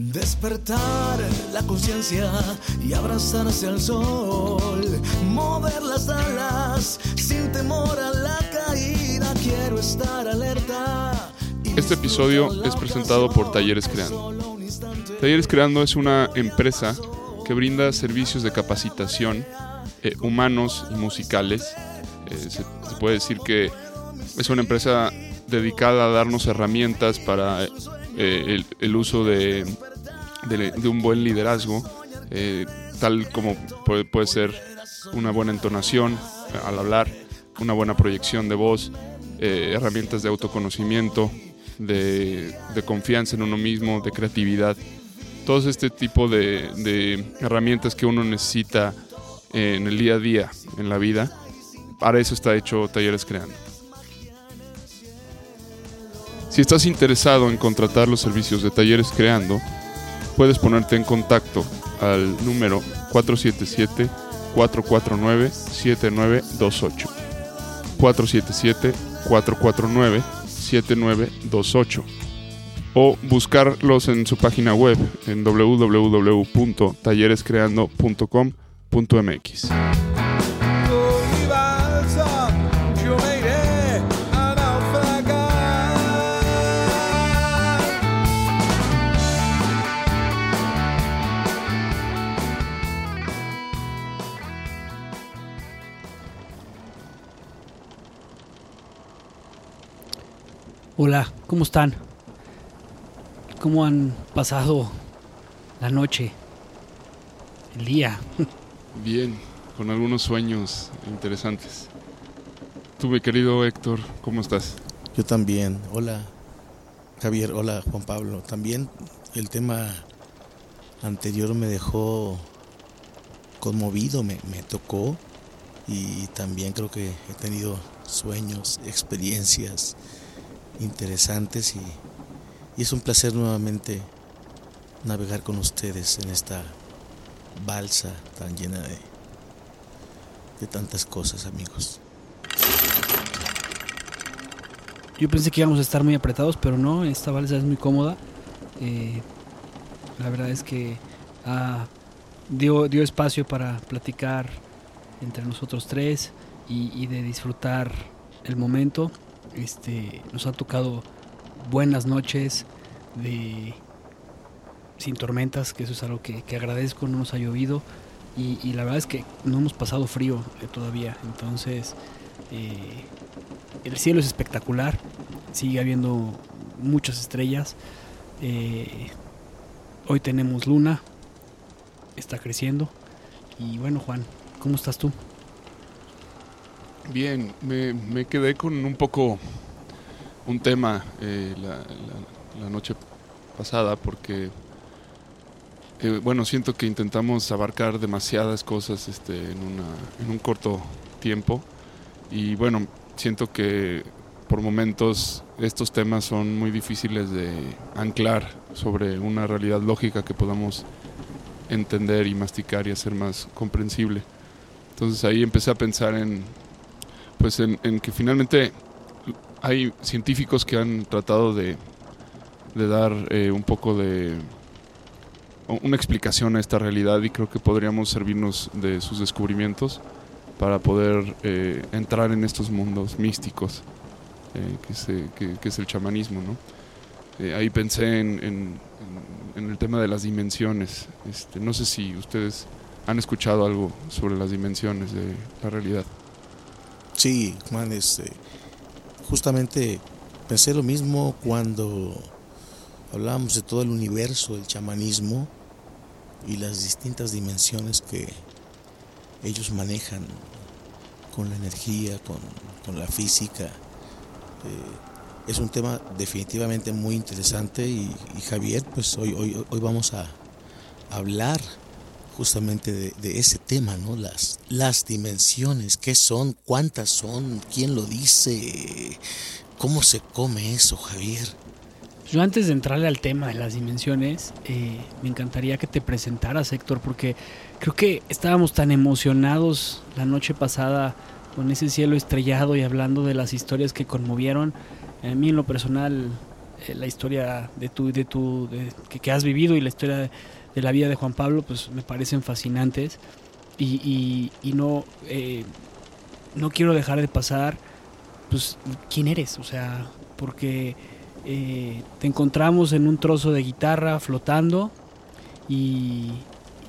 Despertar la conciencia y abrazarse al sol. Mover las alas sin temor a la caída. Quiero estar alerta. Este episodio es presentado por Talleres Creando. Talleres Creando es una empresa que brinda servicios de capacitación eh, humanos y musicales. Eh, se, se puede decir que es una empresa dedicada a darnos herramientas para eh, el, el uso de de, un buen liderazgo, eh, tal como puede, puede, ser una buena entonación eh, al hablar, una buena proyección de voz, eh, herramientas de autoconocimiento, de, confianza en uno mismo, de creatividad. Todo este tipo de herramientas que uno necesita en el día a día, en la vida, para eso está hecho Talleres Creando. Si estás interesado en contratar los servicios de Talleres Creando, puedes ponerte en contacto al número 477-449-7928. 477-449-7928. O buscarlos en su página web en www.tallerescreando.com.mx. Hola, ¿cómo están? ¿Cómo han pasado la noche? El día. Bien, con algunos sueños interesantes. Tú, mi querido Héctor, ¿cómo estás? Yo también. Hola, Javier. Hola, Juan Pablo. También el tema anterior me dejó conmovido, me, me tocó y también creo que he tenido sueños, experiencias interesantes y, es un placer nuevamente navegar con ustedes en esta balsa tan llena de, de tantas cosas, amigos. Yo pensé que íbamos a estar muy apretados, pero no, esta balsa es muy cómoda. Eh, la verdad es que ah, dio, dio espacio para platicar entre nosotros tres y, y de disfrutar el momento. Este, nos ha tocado buenas noches de sin tormentas, que eso es algo que, que agradezco, no nos ha llovido y, y, la verdad es que no hemos pasado frío eh, todavía, entonces eh, el cielo es espectacular, sigue habiendo muchas estrellas, eh, hoy tenemos luna, está creciendo y bueno Juan, ¿cómo estás tú? Bien, me, me, quedé con un poco un tema eh, la, noche pasada porque, eh, bueno, siento que intentamos abarcar demasiadas cosas este, en, una, en un corto tiempo y bueno, siento que por momentos estos temas son muy difíciles de anclar sobre una realidad lógica que podamos entender y masticar y hacer más comprensible. Entonces ahí empecé a pensar en pues en, que finalmente hay científicos que han tratado de, dar eh, un poco de una explicación a esta realidad y creo que podríamos servirnos de sus descubrimientos para poder eh, entrar en estos mundos místicos eh, que, es el chamanismo. ¿no? ahí pensé en, en, en, el tema de las dimensiones. Este, no sé si ustedes han escuchado algo sobre las dimensiones de la realidad. Sí, Juan, este, justamente pensé lo mismo cuando hablábamos de todo el universo del chamanismo y las distintas dimensiones que ellos manejan con la energía, con, con la física. Eh, es un tema definitivamente muy interesante y, y Javier, pues hoy, hoy, hoy vamos a hablar justamente de, ese tema, ¿no? Las, las dimensiones, qué son, cuántas son, quién lo dice, cómo se come eso, Javier. Yo antes de entrarle al tema de las dimensiones, eh, me encantaría que te presentaras, Héctor, porque creo que estábamos tan emocionados la noche pasada con ese cielo estrellado y hablando de las historias que conmovieron. A mí en lo personal eh, la historia de tu, de tu, de- que, que has vivido y la historia de, de la vida de Juan Pablo, pues me parecen fascinantes y, y- no, eh, no quiero dejar de pasar, pues, quién eres, o sea, porque eh, te encontramos en un trozo de guitarra flotando y,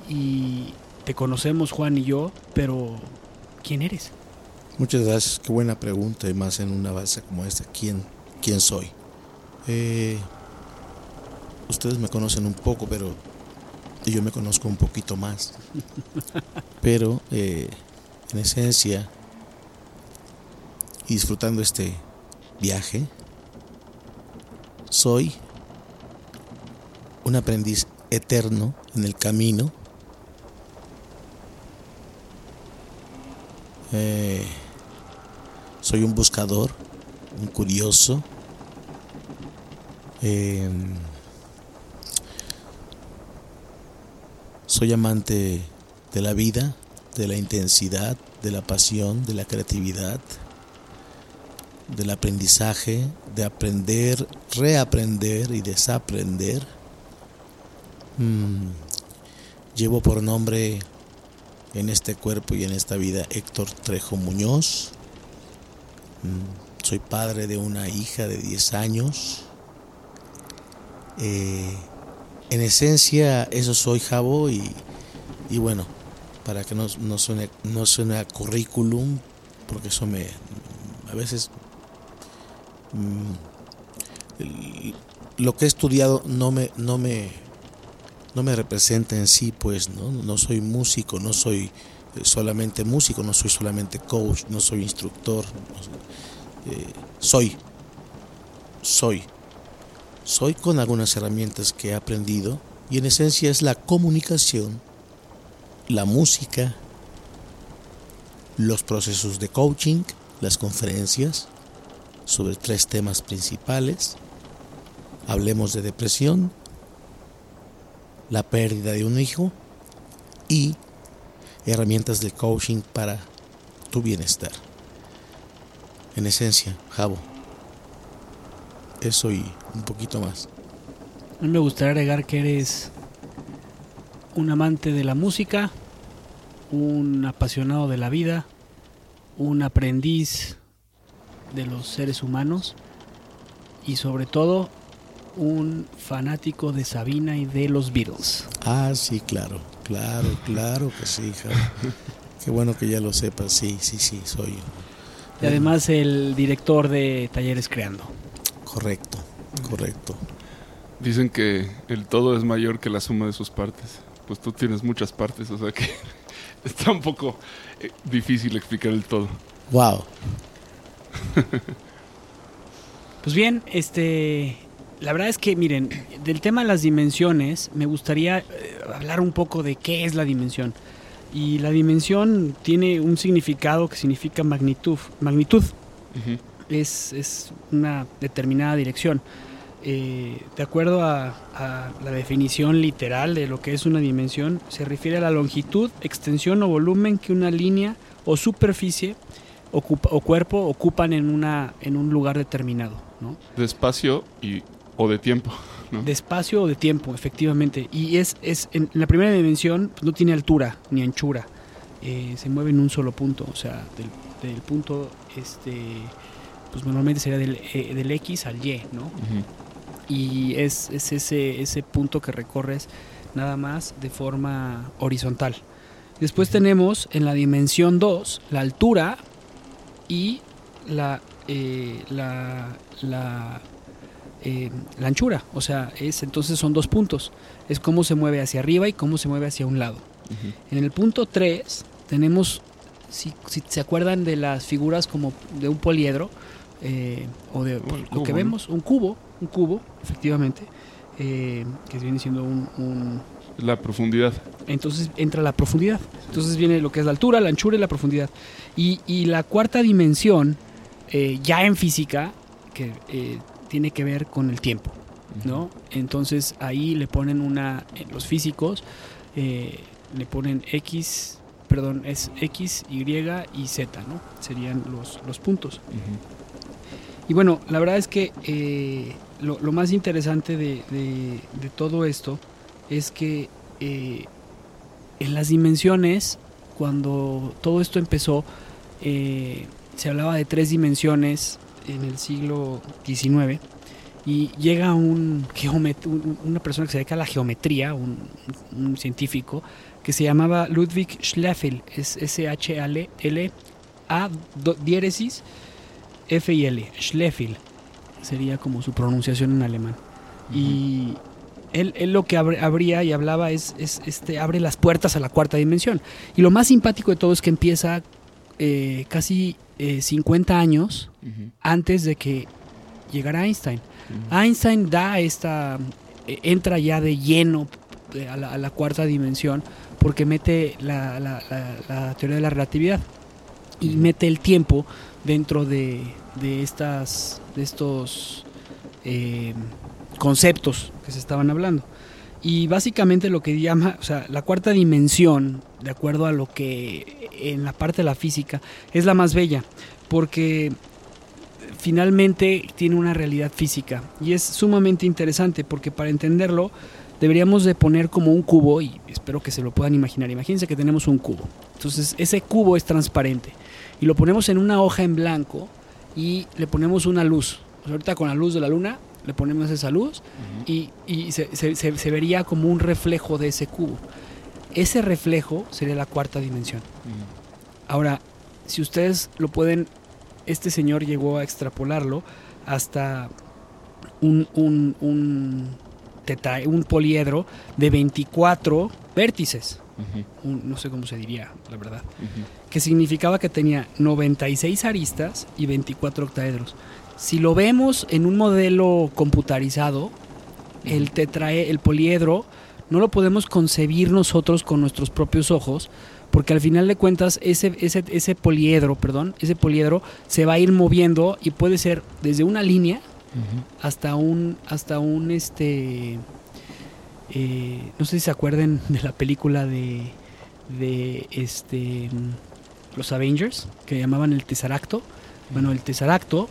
y te conocemos Juan y yo, pero ¿quién eres? Muchas gracias, qué buena pregunta y más en una balsa como esta. ¿Quién, quién soy? Eh, ustedes me conocen un poco, pero yo me conozco un poquito más. Pero eh, en esencia, y disfrutando este viaje, soy un aprendiz eterno en el camino. Eh, soy un buscador, un curioso. Eh, soy amante de la vida, de la intensidad, de la pasión, de la creatividad, del aprendizaje, de aprender, reaprender y desaprender. Mm, llevo por nombre en este cuerpo y en esta vida Héctor Trejo Muñoz. Mm, Soy padre de una hija de 10 años. Eh, en esencia, eso soy Jabo y, y bueno, para que no, no, suene, no suene a currículum, porque eso me a veces mm, lo que he estudiado no me, no me, no me representa en sí, pues, ¿no? No soy músico, no soy eh, solamente músico, no soy solamente coach, no soy instructor, eh, soy, soy, soy con algunas herramientas que he aprendido y en esencia es la comunicación, la música, los procesos de coaching, las conferencias sobre tres temas principales. Hablemos de depresión, la pérdida de un hijo y herramientas de coaching para tu bienestar. En esencia, Jabo. Eso y un poquito más. A mí me gustaría agregar que eres un amante de la música, un apasionado de la vida, un aprendiz de los seres humanos y sobre todo un fanático de Sabina y de los Beatles. Ah, sí, claro, claro, claro que sí, Jabo. Qué bueno que ya lo sepas, sí, sí, sí, soy. Y además el director de Talleres Creando. Correcto, correcto. Dicen que el todo es mayor que la suma de sus partes. Pues tú tienes muchas partes, o sea que está un poco eh, difícil explicar el todo. Wow. Pues bien, este, la verdad es que miren, del tema de las dimensiones, me gustaría eh, hablar un poco de qué es la dimensión. Y la dimensión tiene un significado que significa magnitud. Magnitud. Es, es una determinada dirección. Eh, de acuerdo a, a la definición literal de lo que es una dimensión, se refiere a la longitud, extensión o volumen que una línea o superficie ocupa- o cuerpo ocupan en, una, en un lugar determinado. ¿no? De espacio y, o de tiempo. ¿no? De espacio o de tiempo, efectivamente. Y es, es en la primera dimensión pues, no tiene altura ni anchura. Eh, se mueve en un solo punto. O sea, del, del punto, este, pues normalmente sería del, eh, del X al Y, ¿no? Y es, es ese, ese punto que recorres nada más de forma horizontal. Después tenemos en la dimensión 2 la altura y la, eh, la, la, eh, la anchura. O sea, es, entonces son dos puntos. Es cómo se mueve hacia arriba y cómo se mueve hacia un lado. En el punto 3 tenemos, si, si se acuerdan de las figuras como de un poliedro, eh, o de el lo que ¿no? vemos, un cubo, un cubo, efectivamente, eh, que viene siendo un, un- La profundidad. Entonces entra la profundidad. Entonces viene lo que es la altura, la anchura y la profundidad. Y, y la cuarta dimensión, eh, ya en física, que tiene que ver con el tiempo. ¿no? Entonces ahí le ponen una, los físicos le ponen X, perdón, es X, Y y Z, ¿no? Serían los, los puntos. Ujú. Y bueno, la verdad es que eh, lo, más interesante de, todo esto es que eh, en las dimensiones, cuando todo esto empezó, eh, se hablaba de tres dimensiones en el siglo XIX y llega un, un una persona que se dedica a la geometría, un, científico, que se llamaba Ludwig Schleffel, es S-H-L-A diéresis F y L, Schleffel, sería como su pronunciación en alemán. Uh -huh. Y él, él, lo que abría y hablaba es, es, este, abre las puertas a la cuarta dimensión. Y lo más simpático de todo es que empieza eh, casi eh, 50 años uh -huh. antes de que llegara Einstein. Uh -huh. Einstein da esta, eh, entra ya de lleno eh, a la, a la, cuarta dimensión porque mete la, la, la teoría de la relatividad y mete el tiempo dentro de, de, estas, de estos eh, conceptos que se estaban hablando. Y básicamente lo que llama, o sea, la cuarta dimensión, de acuerdo a lo que en la parte de la física, es la más bella, porque finalmente tiene una realidad física y es sumamente interesante porque para entenderlo deberíamos de poner como un cubo y espero que se lo puedan imaginar. Imagínense que tenemos un cubo. Entonces ese cubo es transparente y lo ponemos en una hoja en blanco y le ponemos una luz. O sea, ahorita con la luz de la luna le ponemos esa luz uh -huh. y, y se, se, se, vería como un reflejo de ese cubo. Ese reflejo sería la cuarta dimensión. Uh -huh. Ahora, si ustedes lo pueden, este señor llegó a extrapolarlo hasta un, un, un, teta, un poliedro de 24 vértices. Uh -huh. un, no sé cómo se diría, la verdad. Que significaba que tenía 96 aristas y 24 octaedros. Si lo vemos en un modelo computarizado, el tetrae, el poliedro, no lo podemos concebir nosotros con nuestros propios ojos, porque al final de cuentas ese, ese, ese poliedro, perdón, ese poliedro se va a ir moviendo y puede ser desde una línea uh -huh. hasta un, hasta un este, eh, no sé si se acuerdan de la película de, de este, los Avengers que llamaban el Tesseracto. Bueno, el Tesseracto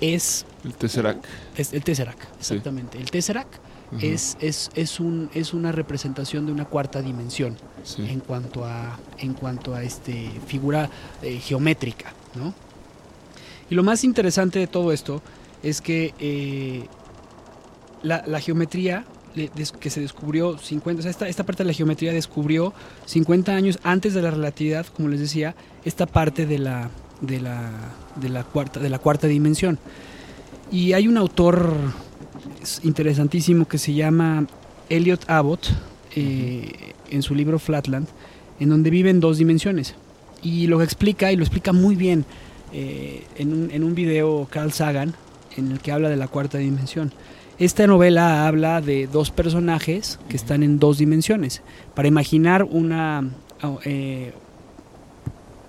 es el Tesseract. Es el Tesseract, exactamente. Sí. El Tesseract es, es, es, un, es una representación de una cuarta dimensión sí. en cuanto a en cuanto a este figura eh, geométrica, ¿no? Y lo más interesante de todo esto es que eh, la, la, geometría que se descubrió 50, o sea, esta, esta parte de la geometría descubrió 50 años antes de la relatividad, como les decía, esta parte de la, de la, de la, cuarta, de la cuarta dimensión. Y hay un autor interesantísimo que se llama Elliot Abbott, eh, en su libro Flatland, en donde vive en dos dimensiones. Y lo explica, y lo explica muy bien, eh, en, un, en un video Carl Sagan, en el que habla de la cuarta dimensión. Esta novela habla de dos personajes que están en dos dimensiones. Para imaginar una, eh,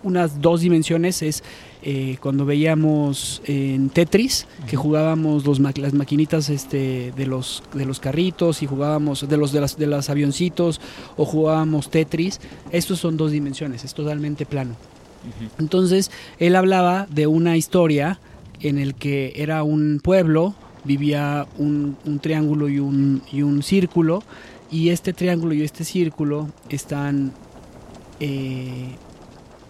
unas dos dimensiones es eh, cuando veíamos en Tetris que jugábamos los ma las maquinitas este, de los de los carritos y jugábamos de los de las de los avioncitos o jugábamos Tetris estos son dos dimensiones es totalmente plano uh -huh. entonces él hablaba de una historia en el que era un pueblo vivía un, un triángulo y un, y un círculo y este triángulo y este círculo están eh,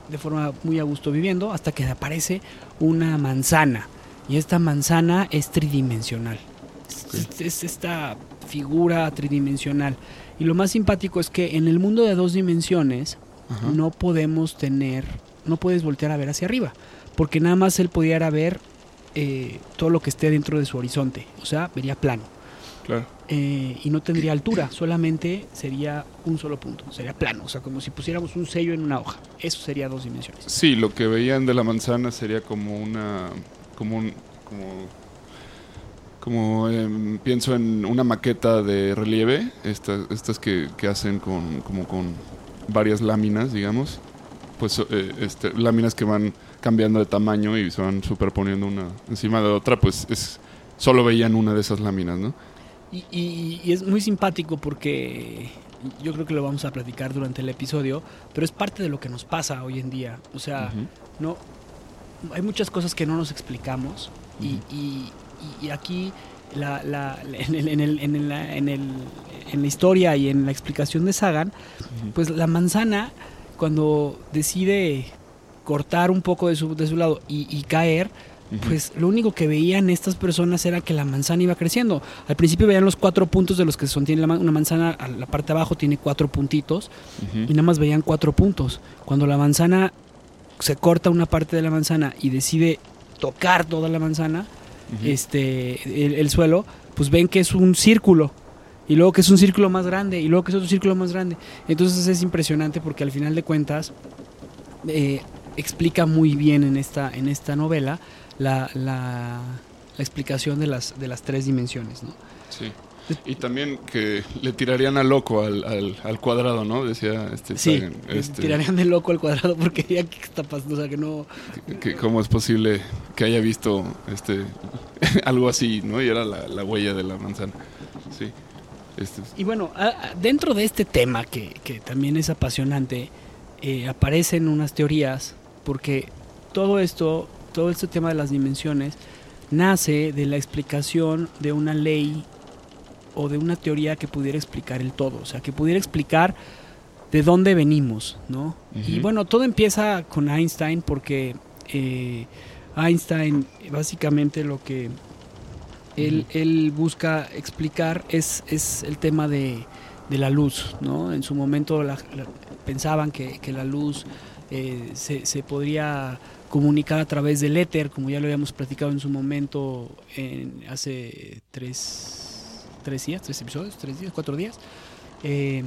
de forma muy a gusto viviendo hasta que aparece una manzana y esta manzana es tridimensional. Okay. Es, es, esta figura tridimensional. Y lo más simpático es que en el mundo de dos dimensiones no podemos tener, no puedes voltear a ver hacia arriba, porque nada más él pudiera ver eh, todo lo que esté dentro de su horizonte, o sea, vería plano. Claro. Eh, y no tendría altura, solamente sería un solo punto, sería plano, o sea, como si pusiéramos un sello en una hoja. Eso sería dos dimensiones. Sí, lo que veían de la manzana sería como una, como un, como, como eh, pienso en una maqueta de relieve, estas, estas que, que hacen con, como con varias láminas, digamos, pues eh, este, láminas que van cambiando de tamaño y se van superponiendo una encima de otra, pues es solo veían una de esas láminas, ¿no? Y, y, y, es muy simpático porque yo creo que lo vamos a platicar durante el episodio, pero es parte de lo que nos pasa hoy en día. O sea, uh -huh. no hay muchas cosas que no nos explicamos y, y- y aquí la, la- en, el- en el- en el- en el- en la historia y en la explicación de Sagan, pues la manzana cuando decide cortar un poco de su, de su lado y, y caer, pues lo único que veían estas personas era que la manzana iba creciendo. Al principio veían los cuatro puntos de los que sostiene la ma- una manzana, a la parte de abajo tiene cuatro puntitos y nada más veían cuatro puntos. Cuando la manzana se corta una parte de la manzana y decide tocar toda la manzana, este, el, el suelo, pues ven que es un círculo. Y luego que es un círculo más grande, y luego que es otro círculo más grande. Entonces es impresionante porque al final de cuentas eh, explica muy bien en esta, en esta novela la, la, la explicación de las, de las tres dimensiones. ¿no? Sí. Y también que le tirarían a loco al, al, al cuadrado, ¿no? Decía este, Sí, Sagan, que este, tirarían de loco al cuadrado porque ya qué está pasando, o sea que no... que- que cómo es posible que haya visto este algo así, ¿no? Y era la, la huella de la manzana. Sí. Este, Y bueno, dentro de este tema que, que también es apasionante, eh, aparecen unas teorías, porque todo esto, todo este tema de las dimensiones, nace de la explicación de una ley o de una teoría que pudiera explicar el todo, o sea, que pudiera explicar de dónde venimos, ¿no? Y bueno, todo empieza con Einstein porque eh, Einstein básicamente lo que él, él busca explicar es, es el tema de, de la luz, ¿no? En su momento la- la- pensaban que, que la luz eh, se, se podría comunicar a través del éter, como ya lo habíamos platicado en su momento en, hace tres, tres días, tres episodios, tres días, cuatro días. Eh,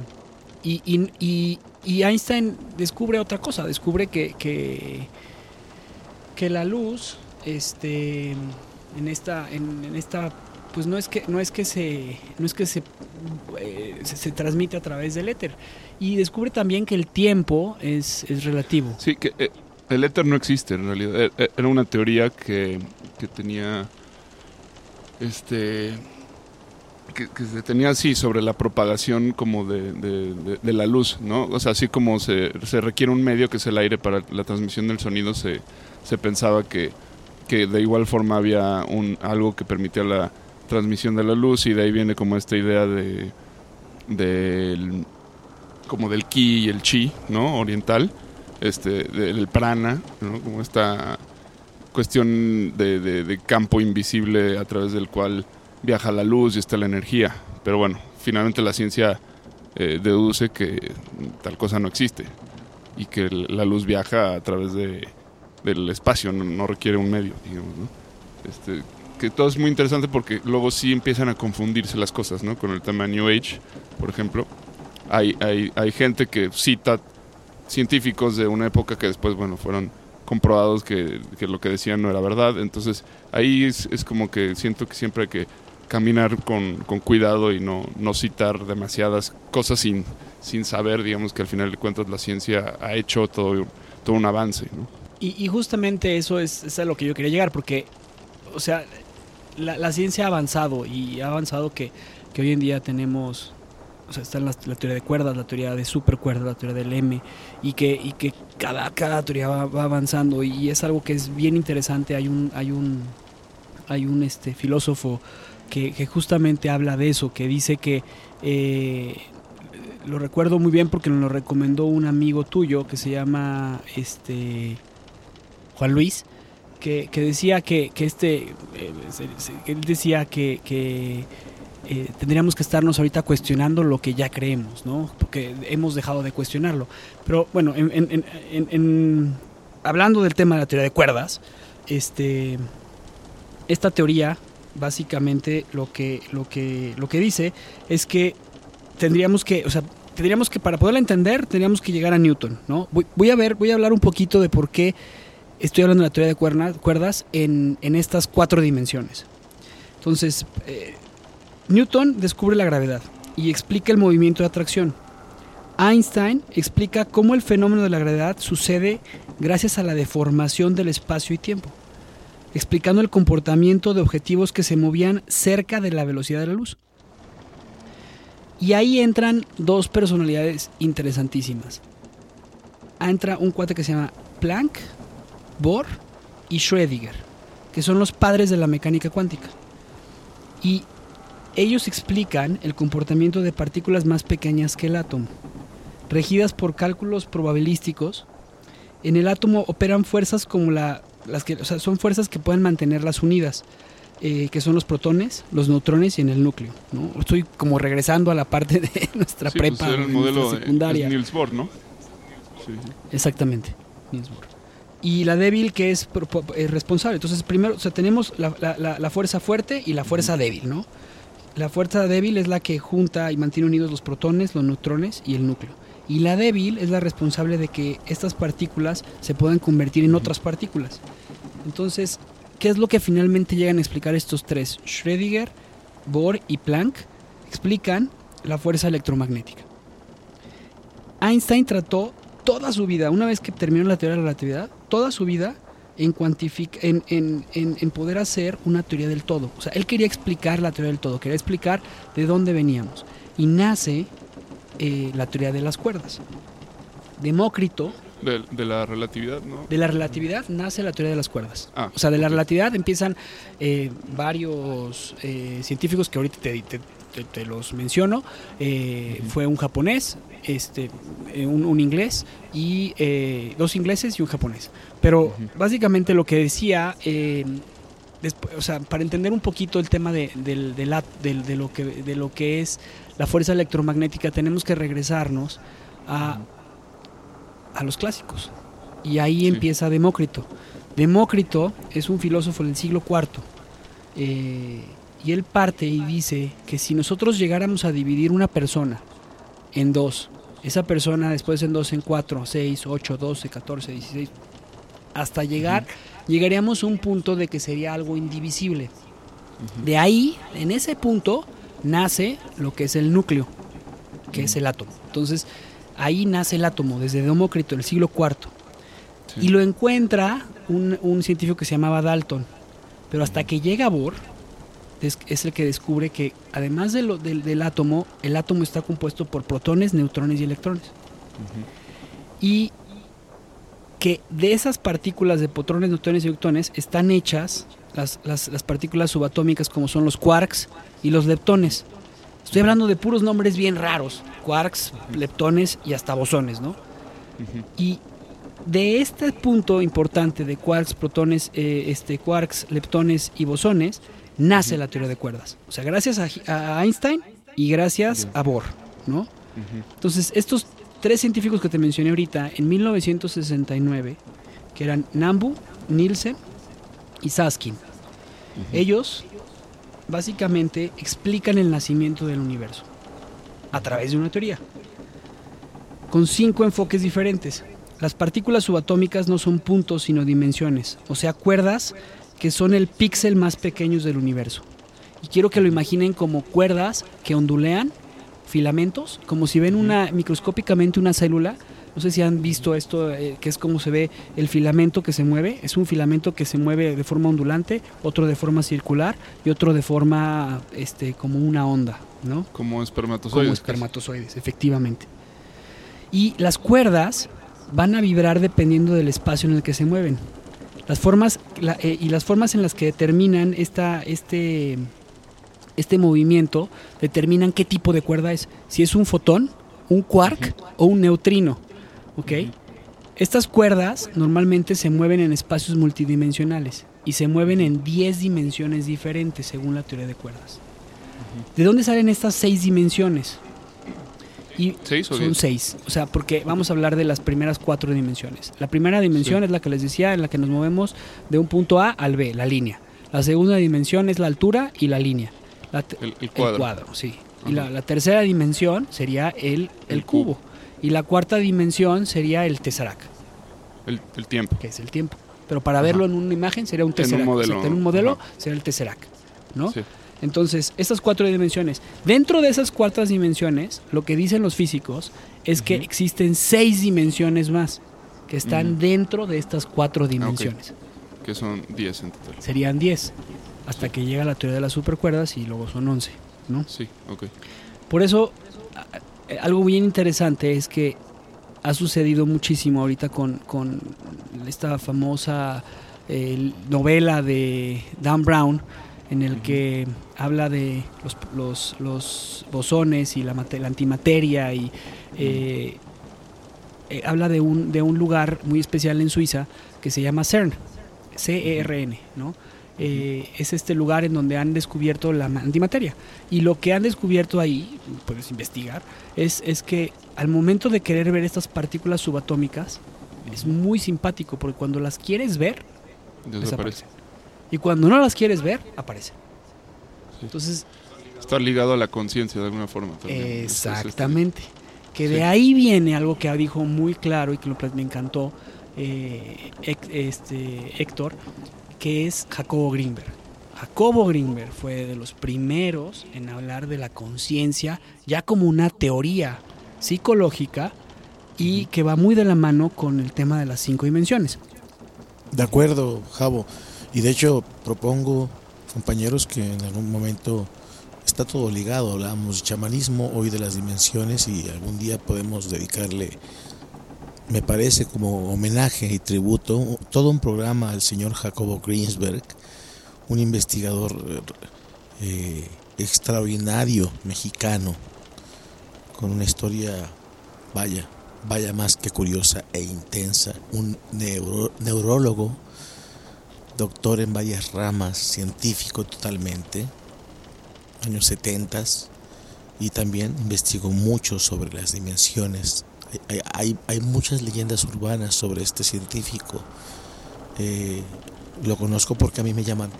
y, Einstein descubre otra cosa, descubre que, que, la luz, este, en esta, en, esta, pues no es que, no es que se, no es que se, eh, se, se transmite a través del éter. Y descubre también que el tiempo es, es relativo. Sí, que eh, el éter no existe en realidad. E- e- Era una teoría que, que tenía. Este. Que, se tenía así sobre la propagación como de, de- de- de la luz, ¿no? O sea, así como se, se requiere un medio que es el aire para la transmisión del sonido, se, se pensaba que, que de igual forma había un, algo que permitía la transmisión de la luz y de ahí viene como esta idea de del como del ki y el chi, ¿no? Oriental, este, del prana, ¿no? Como esta cuestión de, de- de campo invisible a través del cual viaja la luz y está la energía. Pero bueno, finalmente la ciencia eh, deduce que tal cosa no existe y que la luz viaja a través de, del espacio, no, no requiere un medio, digamos, ¿no? Este, que todo es muy interesante porque luego sí empiezan a confundirse las cosas, ¿no? Con el tema New Age, por ejemplo. Hay, hay, hay gente que cita científicos de una época que después, bueno, fueron comprobados que, que lo que decían no era verdad. Entonces, ahí es, es como que siento que siempre hay que caminar con, con cuidado y no, no citar demasiadas cosas sin, sin saber, digamos, que al final de cuentas la ciencia ha hecho todo, todo un avance, ¿no? Y, y justamente eso es, es a lo que yo quería llegar, porque, o sea, la, la ciencia ha avanzado y ha avanzado que, que hoy en día tenemos, o sea, está la, la teoría de cuerdas, la teoría de supercuerdas, la teoría del M, y que, y que cada, cada teoría va, va avanzando y es algo que es bien interesante. Hay un, hay un, hay un este, filósofo que, que justamente habla de eso, que dice que eh, lo recuerdo muy bien porque nos lo recomendó un amigo tuyo que se llama este Juan Luis, que, que decía que, que este, eh, él decía que, que, eh, tendríamos que estarnos ahorita cuestionando lo que ya creemos, ¿no? Porque hemos dejado de cuestionarlo. Pero bueno, en, hablando del tema de la teoría de cuerdas, este, esta teoría básicamente lo que, lo que, lo que dice es que tendríamos que, o sea, tendríamos que para poderla entender tendríamos que llegar a Newton, ¿no? Voy, a ver, voy a hablar un poquito de por qué estoy hablando de la teoría de cuerdas en, en estas cuatro dimensiones. Entonces, eh, Newton descubre la gravedad y explica el movimiento de atracción. Einstein explica cómo el fenómeno de la gravedad sucede gracias a la deformación del espacio y tiempo, explicando el comportamiento de objetivos que se movían cerca de la velocidad de la luz. Y ahí entran dos personalidades interesantísimas. Entra un cuate que se llama Planck, Bohr y Schrödinger. que son los padres de la mecánica cuántica. Y ellos explican el comportamiento de partículas más pequeñas que el átomo. Regidas por cálculos probabilísticos, en el átomo operan fuerzas como la, las que, o sea, son fuerzas que pueden mantenerlas unidas, eh, que son los protones, los neutrones y en el núcleo. ¿no? Estoy como regresando a la parte de nuestra Sí, prepa, pues era el modelo eh, secundaria. es Niels Bohr, ¿no? Sí. Exactamente. Niels Bohr. Y la débil que es eh, responsable. Entonces, primero, o sea, tenemos la, la- la- la fuerza fuerte y la fuerza débil, ¿no? La fuerza débil es la que junta y mantiene unidos los protones, los neutrones y el núcleo. Y la débil es la responsable de que estas partículas se puedan convertir en otras partículas. Entonces, ¿qué es lo que finalmente llegan a explicar estos tres? Schrödinger, Bohr y Planck explican la fuerza electromagnética. Einstein trató toda su vida, una vez que terminó la teoría de la relatividad, toda su vida en, en- en- en poder hacer una teoría del todo. O sea, él quería explicar la teoría del todo, quería explicar de dónde veníamos. Y nace eh, la teoría de las cuerdas. Demócrito, De, de la relatividad, ¿no? de la relatividad nace la teoría de las cuerdas. Ah, O sea, de la relatividad empiezan eh, varios eh, científicos que ahorita te, te- te- te los menciono. Eh, Ujú. Fue un japonés, este, eh, un, un inglés y eh, dos ingleses y un japonés. Pero básicamente lo que decía, eh, despu- o sea, para entender un poquito el tema de, del- de la- del- de lo que, de lo que es la fuerza electromagnética, tenemos que regresarnos a, a los clásicos. Y ahí Sí. empieza Demócrito. Demócrito es un filósofo del siglo IV. eh, y él parte y dice que si nosotros llegáramos a dividir una persona en dos, esa persona después en dos en cuatro, seis, ocho, doce, catorce, dieciséis, hasta llegar, llegaríamos a un punto de que sería algo indivisible. De ahí, en ese punto, nace lo que es el núcleo, que es el átomo. Entonces, ahí nace el átomo, desde Demócrito, el siglo IV. Sí. Y lo encuentra un, un científico que se llamaba Dalton. Pero hasta que llega Bohr, es, es el que descubre que además de lo- del, del átomo, el átomo está compuesto por protones, neutrones y electrones. Y que de esas partículas de protones, neutrones y electrones están hechas las, las- las partículas subatómicas como son los quarks y los leptones. Estoy hablando de puros nombres bien raros, quarks, leptones y hasta bosones, ¿no? Y de este punto importante de quarks, protones, eh, este, quarks, leptones y bosones, nace la teoría de cuerdas. O sea, gracias a, a Einstein y gracias a Bohr, ¿no? Entonces, estos tres científicos que te mencioné ahorita, en 1969, que eran Nambu, Nielsen y Saskin, ellos básicamente explican el nacimiento del universo a través de una teoría, con cinco enfoques diferentes. Las partículas subatómicas no son puntos, sino dimensiones, o sea, cuerdas que son el píxel más pequeños del universo. Y quiero que lo imaginen como cuerdas que ondulean, filamentos, como si ven una microscópicamente una célula. No sé si han visto esto, eh, que es como se ve el filamento que se mueve. Es un filamento que se mueve de forma ondulante, otro de forma circular y otro de forma este, como una onda, ¿no? Como espermatozoides. como espermatozoides, efectivamente. Y las cuerdas van a vibrar dependiendo del espacio en el que se mueven. Las formas eh, y las formas en las que determinan esta, este, este movimiento determinan qué tipo de cuerda es. Si es un fotón, un quark o un neutrino. ¿ok? Estas cuerdas normalmente se mueven en espacios multidimensionales y se mueven en 10 dimensiones diferentes según la teoría de cuerdas. ¿De dónde salen estas seis dimensiones? Y ¿Seis o son diez? seis. O sea, porque vamos a hablar de las primeras cuatro dimensiones. La primera dimensión Sí. es la que les decía, en la que nos movemos de un punto A al B, la línea. La segunda dimensión es la altura y la línea. La te- El, el cuadro. sí. Ajá. Y la, la tercera dimensión sería el, el, El cubo. cubo. Y la cuarta dimensión sería el tesseract, El, el tiempo. que es el tiempo. Pero para Ajá. verlo en una imagen sería un un tesseract. en un modelo ajá. sería el tesseract. ¿no? Sí. Entonces, estas cuatro dimensiones. Dentro de esas cuatro dimensiones, lo que dicen los físicos es que existen seis dimensiones más que están dentro de estas cuatro dimensiones. Que son 10 en total. Serían 10, hasta que llega la teoría de las supercuerdas y luego son 11. ¿no? Sí, ok. Por eso, a- algo bien interesante es que ha sucedido muchísimo ahorita con, con esta famosa eh, novela de Dan Brown en el que habla de los, los, los bosones y la, mate- la antimateria y eh, eh, habla de un, de un lugar muy especial en Suiza que se llama CERN, C-E-R-N, ¿no? Eh, es este lugar en donde han descubierto la ma- antimateria. Y lo que han descubierto ahí, puedes investigar, es, es que al momento de querer ver estas partículas subatómicas, es muy simpático porque cuando las quieres ver, Desaparece. Y cuando no las quieres ver, aparecen. Entonces, Está ligado a la conciencia de alguna forma también. Eso es este- Exactamente. Que Sí. de ahí viene algo que dijo muy claro y que me encantó eh, este, Héctor, que es Jacobo Greenberg. Jacobo Greenberg fue de los primeros en hablar de la conciencia ya como una teoría psicológica y que va muy de la mano con el tema de las cinco dimensiones. De acuerdo, Javo. Y de hecho propongo, compañeros, que en algún momento está todo ligado. Hablamos de chamanismo, hoy de las dimensiones y algún día podemos dedicarle, me parece, como homenaje y tributo, todo un programa al señor Jacobo Greensberg, un investigador eh, extraordinario mexicano, con una historia, vaya, vaya más que curiosa e intensa, un neuro- neurólogo, doctor en varias ramas, científico totalmente, años 70 y también investigó mucho sobre las dimensiones. Hay, hay- muchas leyendas urbanas sobre este científico. Eh, lo conozco porque a mí me llaman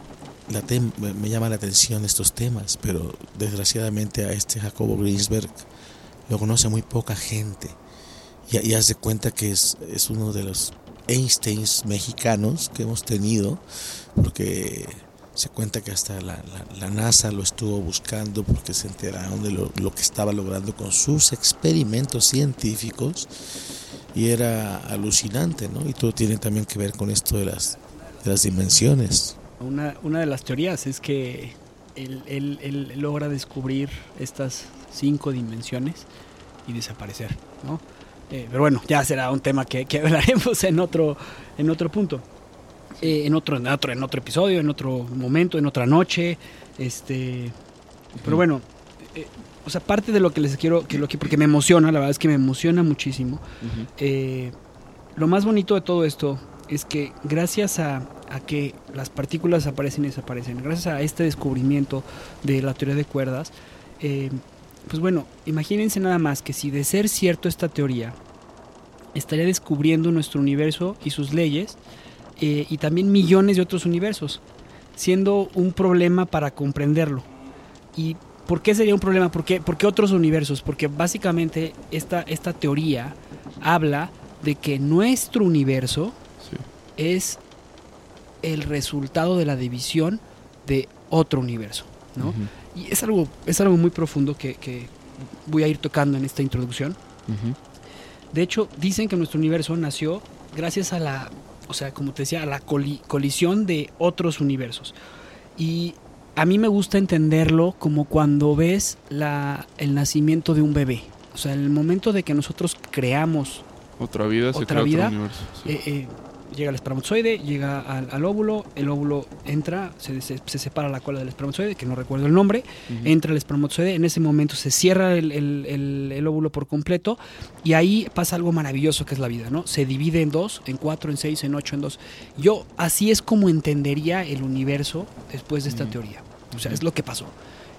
la tem- me llama la atención estos temas, pero desgraciadamente a este Jacobo Greensberg lo conoce muy poca gente. Y, y haz de cuenta que es, es uno de los Einsteins mexicanos que hemos tenido, porque se cuenta que hasta la, la- NASA lo estuvo buscando porque se enteraron de lo, lo que estaba logrando con sus experimentos científicos y era alucinante, ¿no? Y todo tiene también que ver con esto de las, las dimensiones. Una, una de las teorías es que él, él- él logra descubrir estas cinco dimensiones y desaparecer, ¿no? Eh, pero bueno, ya será un tema que, que hablaremos en otro, en otro punto. Eh, en otro, en otro, en otro episodio, en otro momento, en otra noche. Este. Pero bueno. eh, o sea, parte de lo que les quiero, que lo que, porque me emociona, la verdad es que me emociona muchísimo. Eh, lo más bonito de todo esto es que gracias a, a que las partículas aparecen y desaparecen, gracias a este descubrimiento de la teoría de cuerdas, pues bueno, imagínense nada más que si de ser cierto esta teoría, estaría descubriendo nuestro universo y sus leyes eh, y también millones de otros universos, siendo un problema para comprenderlo. ¿Y por qué sería un problema? ¿Por qué, por qué otros universos? Porque básicamente esta, esta teoría habla de que nuestro universo Sí. es el resultado de la división de otro universo, ¿no? Y es algo, es algo muy profundo que, que voy a ir tocando en esta introducción. De hecho, dicen que nuestro universo nació gracias a la, o sea, como te decía, a la coli- colisión de otros universos. Y a mí me gusta entenderlo como cuando ves la, el nacimiento de un bebé. O sea, el momento de que nosotros creamos Otra vida se Otra crea vida, otro universo. sí. eh, eh, llega el espermatozoide, llega al, al óvulo, el óvulo entra, se, se- se separa la cola del espermatozoide, que no recuerdo el nombre, entra el espermatozoide, en ese momento se cierra el, el- el- el óvulo por completo y ahí pasa algo maravilloso que es la vida, ¿no? Se divide en dos, en cuatro, en seis, en ocho, en dos. Yo así es como entendería el universo después de esta teoría. O sea, es lo que pasó.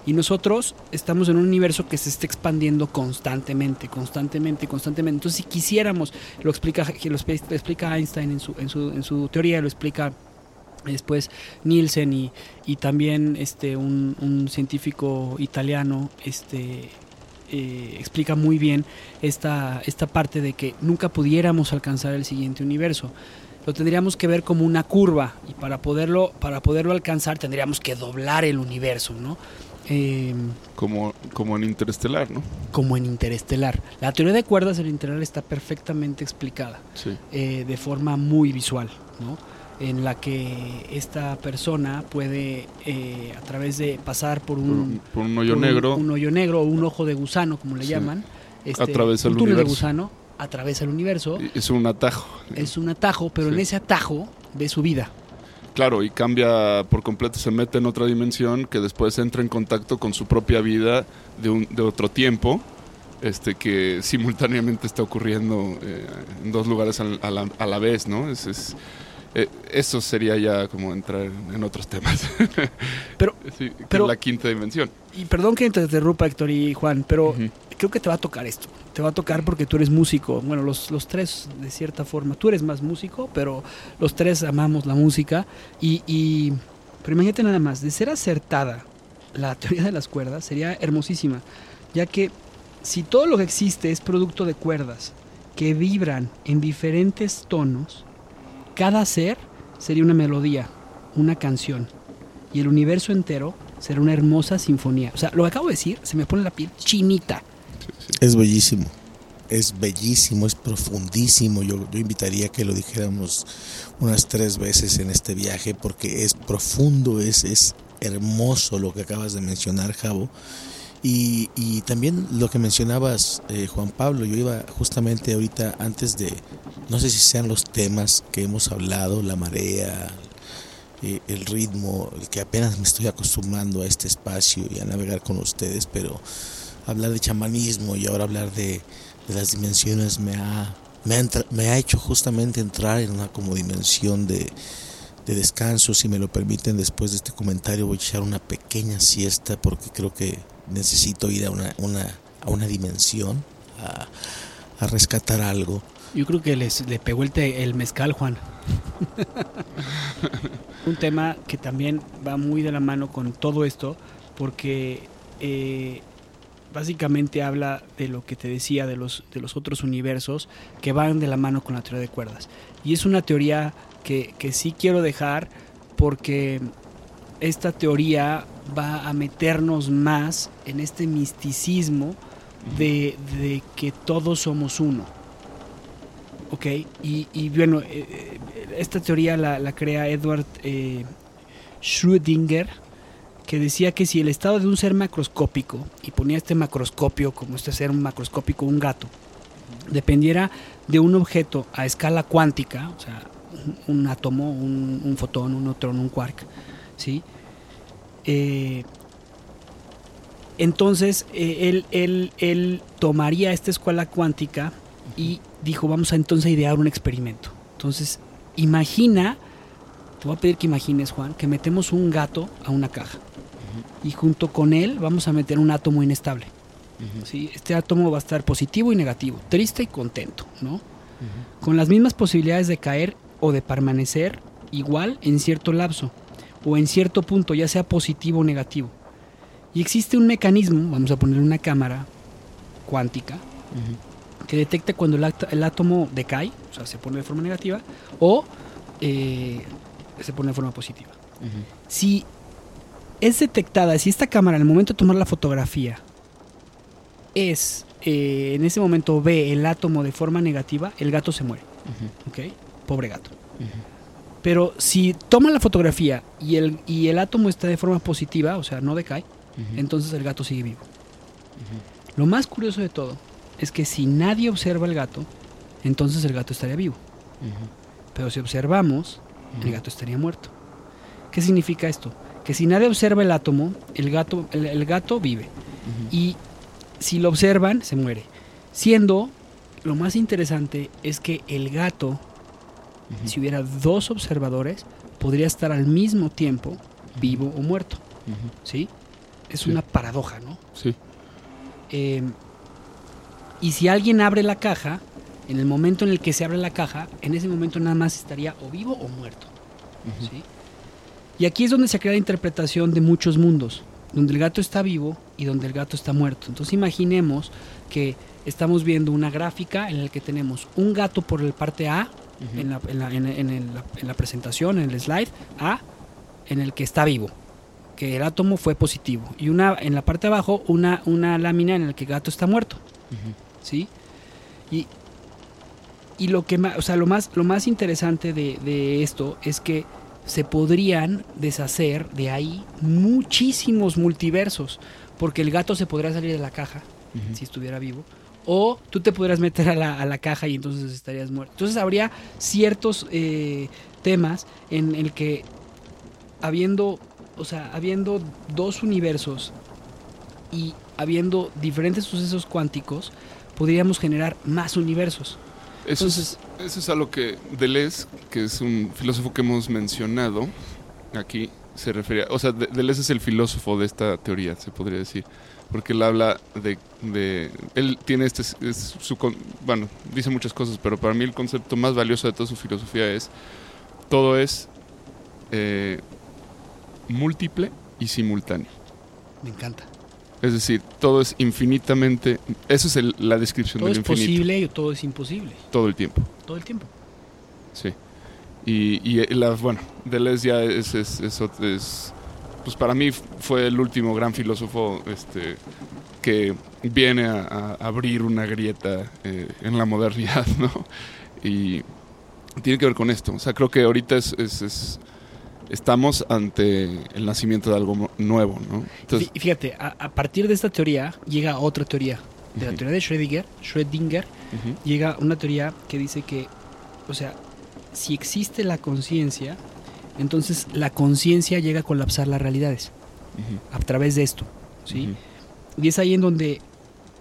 Y nosotros estamos en un universo que se está expandiendo constantemente, constantemente, constantemente. Entonces, si quisiéramos, lo explica, lo explica Einstein en su, en su, en su teoría, lo explica después Nielsen y, y también este un, un científico italiano este eh, explica muy bien esta, esta parte de que nunca pudiéramos alcanzar el siguiente universo lo tendríamos que ver como una curva y para poderlo para poderlo alcanzar tendríamos que doblar el universo no Eh, Como, como en Interestelar, ¿no? como en Interestelar la teoría de cuerdas del Interestelar está perfectamente explicada Sí. eh, de forma muy visual, ¿no? en la que esta persona puede, eh, a través de pasar por un, por un hoyo por negro. un hoyo negro o un ojo de gusano, como le Sí. llaman, este, el túnel de gusano, atraviesa el universo, Es un atajo. es un atajo, pero en ese atajo ve su vida. Claro, y cambia por completo, se mete en otra dimensión que después entra en contacto con su propia vida de, un, de otro tiempo, este que simultáneamente está ocurriendo eh, en dos lugares a la, a la vez, ¿no? Es, eh, eso sería ya como entrar en otros temas. Pero, sí, pero la quinta dimensión. Y perdón que te interrumpa, Héctor y Juan, pero uh -huh. creo que te va a tocar esto. Te va a tocar porque tú eres músico. Bueno, los, los tres, de cierta forma, tú eres más músico, pero los tres amamos la música. Y, y pero imagínate nada más, de ser acertada la teoría de las cuerdas, sería hermosísima, ya que si todo lo que existe es producto de cuerdas que vibran en diferentes tonos, cada ser sería una melodía, una canción, y el universo entero será una hermosa sinfonía. O sea, lo que acabo de decir, se me pone la piel chinita. Es bellísimo, es bellísimo, es profundísimo. Yo, yo invitaría a que lo dijéramos unas tres veces en este viaje, porque es profundo, es, es hermoso lo que acabas de mencionar, Javo. Y, y, también lo que mencionabas, eh, Juan Pablo, yo iba justamente ahorita antes de, no sé si sean los temas que hemos hablado, la marea, eh, el ritmo, el que apenas me estoy acostumbrando a este espacio y a navegar con ustedes, pero hablar de chamanismo y ahora hablar de, las dimensiones me ha, me, me ha hecho justamente entrar en una como dimensión de, de descanso, si me lo permiten, después de este comentario voy a echar una pequeña siesta porque creo que necesito ir a una, una, a una dimensión, a, a, rescatar algo. Yo creo que les, le pegó el, te, el mezcal, Juan. Un tema que también va muy de la mano con todo esto, porque eh, básicamente habla de lo que te decía de los, de los otros universos que van de la mano con la teoría de cuerdas. Y es una teoría que, que sí quiero dejar porque esta teoría va a meternos más en este misticismo de, que todos somos uno. ¿Ok? Y, bueno, eh, esta teoría la, crea Edward eh, Schrödinger, que decía que si el estado de un ser macroscópico, y ponía este macroscopio como este ser macroscópico, un gato, dependiera de un objeto a escala cuántica, o sea, un, un átomo, un, un, fotón, un neutrón, un quark, ¿sí? Eh, entonces eh, él, él, él, tomaría esta escuela cuántica y dijo, vamos a entonces idear un experimento. Entonces, imagina, te voy a pedir que imagines, Juan, que metemos un gato a una caja. Uh -huh. Y junto con él vamos a meter un átomo inestable. Uh -huh. ¿sí? Este átomo va a estar positivo y negativo, triste y contento, ¿no? Uh -huh. Con las mismas posibilidades de caer o de permanecer igual en cierto lapso o en cierto punto, ya sea positivo o negativo. Y existe un mecanismo, vamos a poner una cámara cuántica, uh -huh. que detecta cuando el, el, átomo decae, o sea, se pone de forma negativa, o eh, se pone de forma positiva. Uh -huh. Si es detectada, si esta cámara, en el momento de tomar la fotografía, es, eh, en ese momento ve el átomo de forma negativa, el gato se muere. Uh -huh. ¿Ok? Pobre gato. Pero si toma la fotografía y el, y el átomo está de forma positiva, o sea, no decae, uh -huh. entonces el gato sigue vivo. Uh -huh. Lo más curioso de todo es que si nadie observa el gato, entonces el gato estaría vivo. Uh -huh. Pero si observamos, el gato estaría muerto. ¿Qué significa esto? Que si nadie observa el átomo, el gato, el, el gato vive. Y si lo observan, se muere. Siendo, lo más interesante es que el gato Uh -huh. si hubiera dos observadores, podría estar al mismo tiempo vivo o muerto. Uh -huh. ¿Sí? Es sí. una paradoja, ¿no? Sí. Eh, y si alguien abre la caja, en el momento en el que se abre la caja, en ese momento nada más estaría o vivo o muerto. ¿Sí? Y aquí es donde se crea la interpretación de muchos mundos, donde el gato está vivo y donde el gato está muerto. Entonces imaginemos que estamos viendo una gráfica en la que tenemos un gato por el parte A, Uh -huh. en, la, en, la, en, la, en, la, presentación, en el slide, A, en el que está vivo, que el átomo fue positivo. Y una en la parte de abajo, una, una lámina en la que el gato está muerto. Uh -huh. ¿Sí? Y, y lo, que más, o sea, lo, más, lo más interesante de, de esto es que se podrían deshacer de ahí muchísimos multiversos, porque el gato se podría salir de la caja uh -huh. si estuviera vivo o tú te podrías meter a la, a la, caja y entonces estarías muerto. Entonces habría ciertos eh, temas en el que habiendo, o sea, habiendo dos universos y habiendo diferentes sucesos cuánticos, podríamos generar más universos. Eso, Entonces- es, eso es algo que Deleuze, que es un filósofo que hemos mencionado aquí, se refería. O sea, De- Deleuze es el filósofo de esta teoría, se podría decir. Porque él habla de. de- él tiene este. es su bueno, dice muchas cosas, pero para mí el concepto más valioso de toda su filosofía es. Todo es. eh, múltiple y simultáneo. Me encanta. Es decir, todo es infinitamente. Esa es el- la descripción Todo del es infinito. posible y todo es imposible. Todo el tiempo. Todo el tiempo. Sí. Y, y la, bueno, Deleuze ya es, es, es es- pues para mí fue el último gran filósofo este, que viene a, a abrir una grieta eh, en la modernidad, ¿no? Y tiene que ver con esto. O sea, creo que ahorita es, es- es- estamos ante el nacimiento de algo nuevo, ¿no? Entonces, Fí- Fíjate, a, a partir de esta teoría llega otra teoría. De la teoría de Schrödinger, Schrödinger llega una teoría que dice que, o sea, si existe la conciencia, entonces la conciencia llega a colapsar las realidades a través de esto, ¿sí? Y es ahí en donde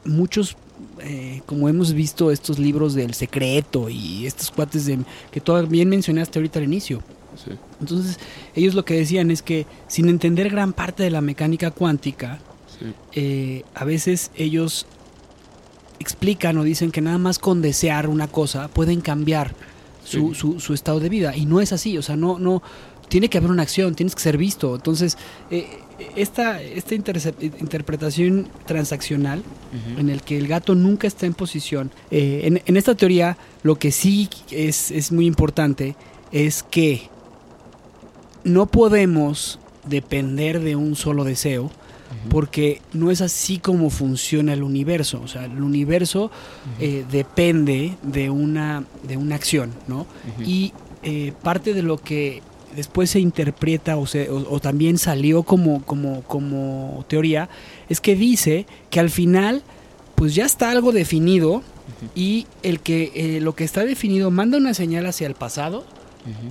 muchos, eh, como hemos visto estos libros del secreto y estos cuates de, que tú bien mencionaste ahorita al inicio, Sí, entonces ellos lo que decían es que sin entender gran parte de la mecánica cuántica, sí, eh, a veces ellos explican o dicen que nada más con desear una cosa pueden cambiar su, Sí. su- su estado de vida. Y no es así, o sea, no, no, tiene que haber una acción, tienes que ser visto. Entonces, eh, esta, esta interpretación transaccional en el que el gato nunca está en posición. eh, en, en esta teoría, lo que sí es, es muy importante es que no podemos depender de un solo deseo, porque no es así como funciona el universo. O sea, el universo eh, depende de una, de una acción, ¿no? Y eh, parte de lo que después se interpreta o, se- o- o también salió como, como, como teoría es que dice que al final pues ya está algo definido y el que eh, lo que está definido manda una señal hacia el pasado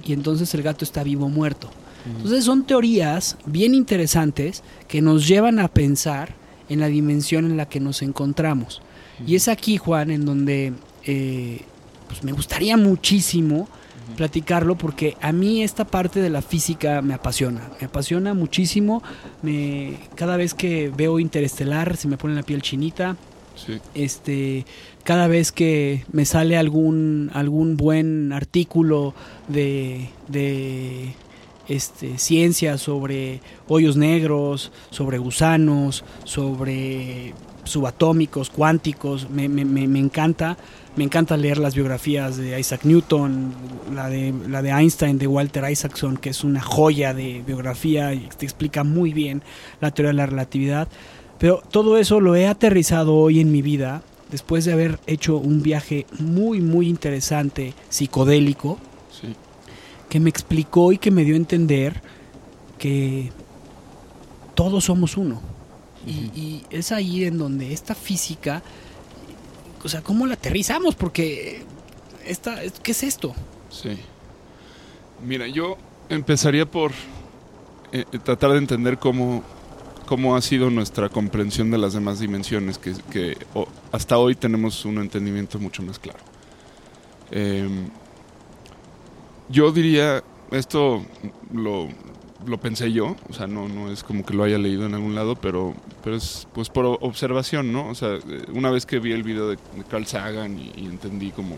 y entonces el gato está vivo o muerto. Entonces son teorías bien interesantes que nos llevan a pensar en la dimensión en la que nos encontramos. Y es aquí, Juan, en donde eh, pues me gustaría muchísimo platicarlo porque a mí esta parte de la física me apasiona, me apasiona muchísimo. Me, cada vez que veo Interestelar se me pone la piel chinita. Sí, Este, cada vez que me sale algún algún buen artículo de, de este, ciencia sobre hoyos negros, sobre gusanos, sobre subatómicos, cuánticos, me, encanta. Me encanta leer las biografías de Isaac Newton, la de, la de Einstein, de Walter Isaacson, que es una joya de biografía y te explica muy bien la teoría de la relatividad. Pero todo eso lo he aterrizado hoy en mi vida después de haber hecho un viaje muy, muy interesante, psicodélico. Que me explicó y que me dio a entender que todos somos uno. Y, es ahí en donde esta física, o sea, ¿cómo la aterrizamos? Porque, esta, ¿qué es esto? Sí. Mira, yo empezaría por eh, eh, tratar de entender cómo, cómo ha sido nuestra comprensión de las demás dimensiones, que, hasta hoy tenemos un entendimiento mucho más claro. Em, yo diría, esto lo, lo pensé yo, o sea, no, no es como que lo haya leído en algún lado, pero, pero es pues por observación, ¿no? O sea, eh, una vez que vi el video de, Carl Sagan y, entendí como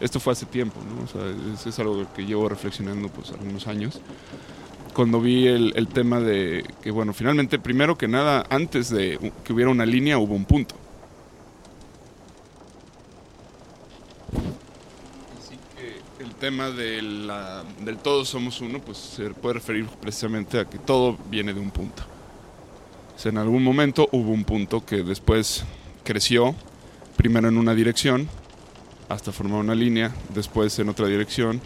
esto fue hace tiempo, ¿no? O sea, es, algo que llevo reflexionando pues algunos años. Cuando vi el, tema de que, bueno, finalmente, primero que nada, antes de que hubiera una línea, hubo un punto. Así que el tema de del todos somos uno, pues se puede referir precisamente a que todo viene de un punto. O en algún momento hubo un punto que después creció, primero en una dirección, hasta formar una línea, después en otra dirección,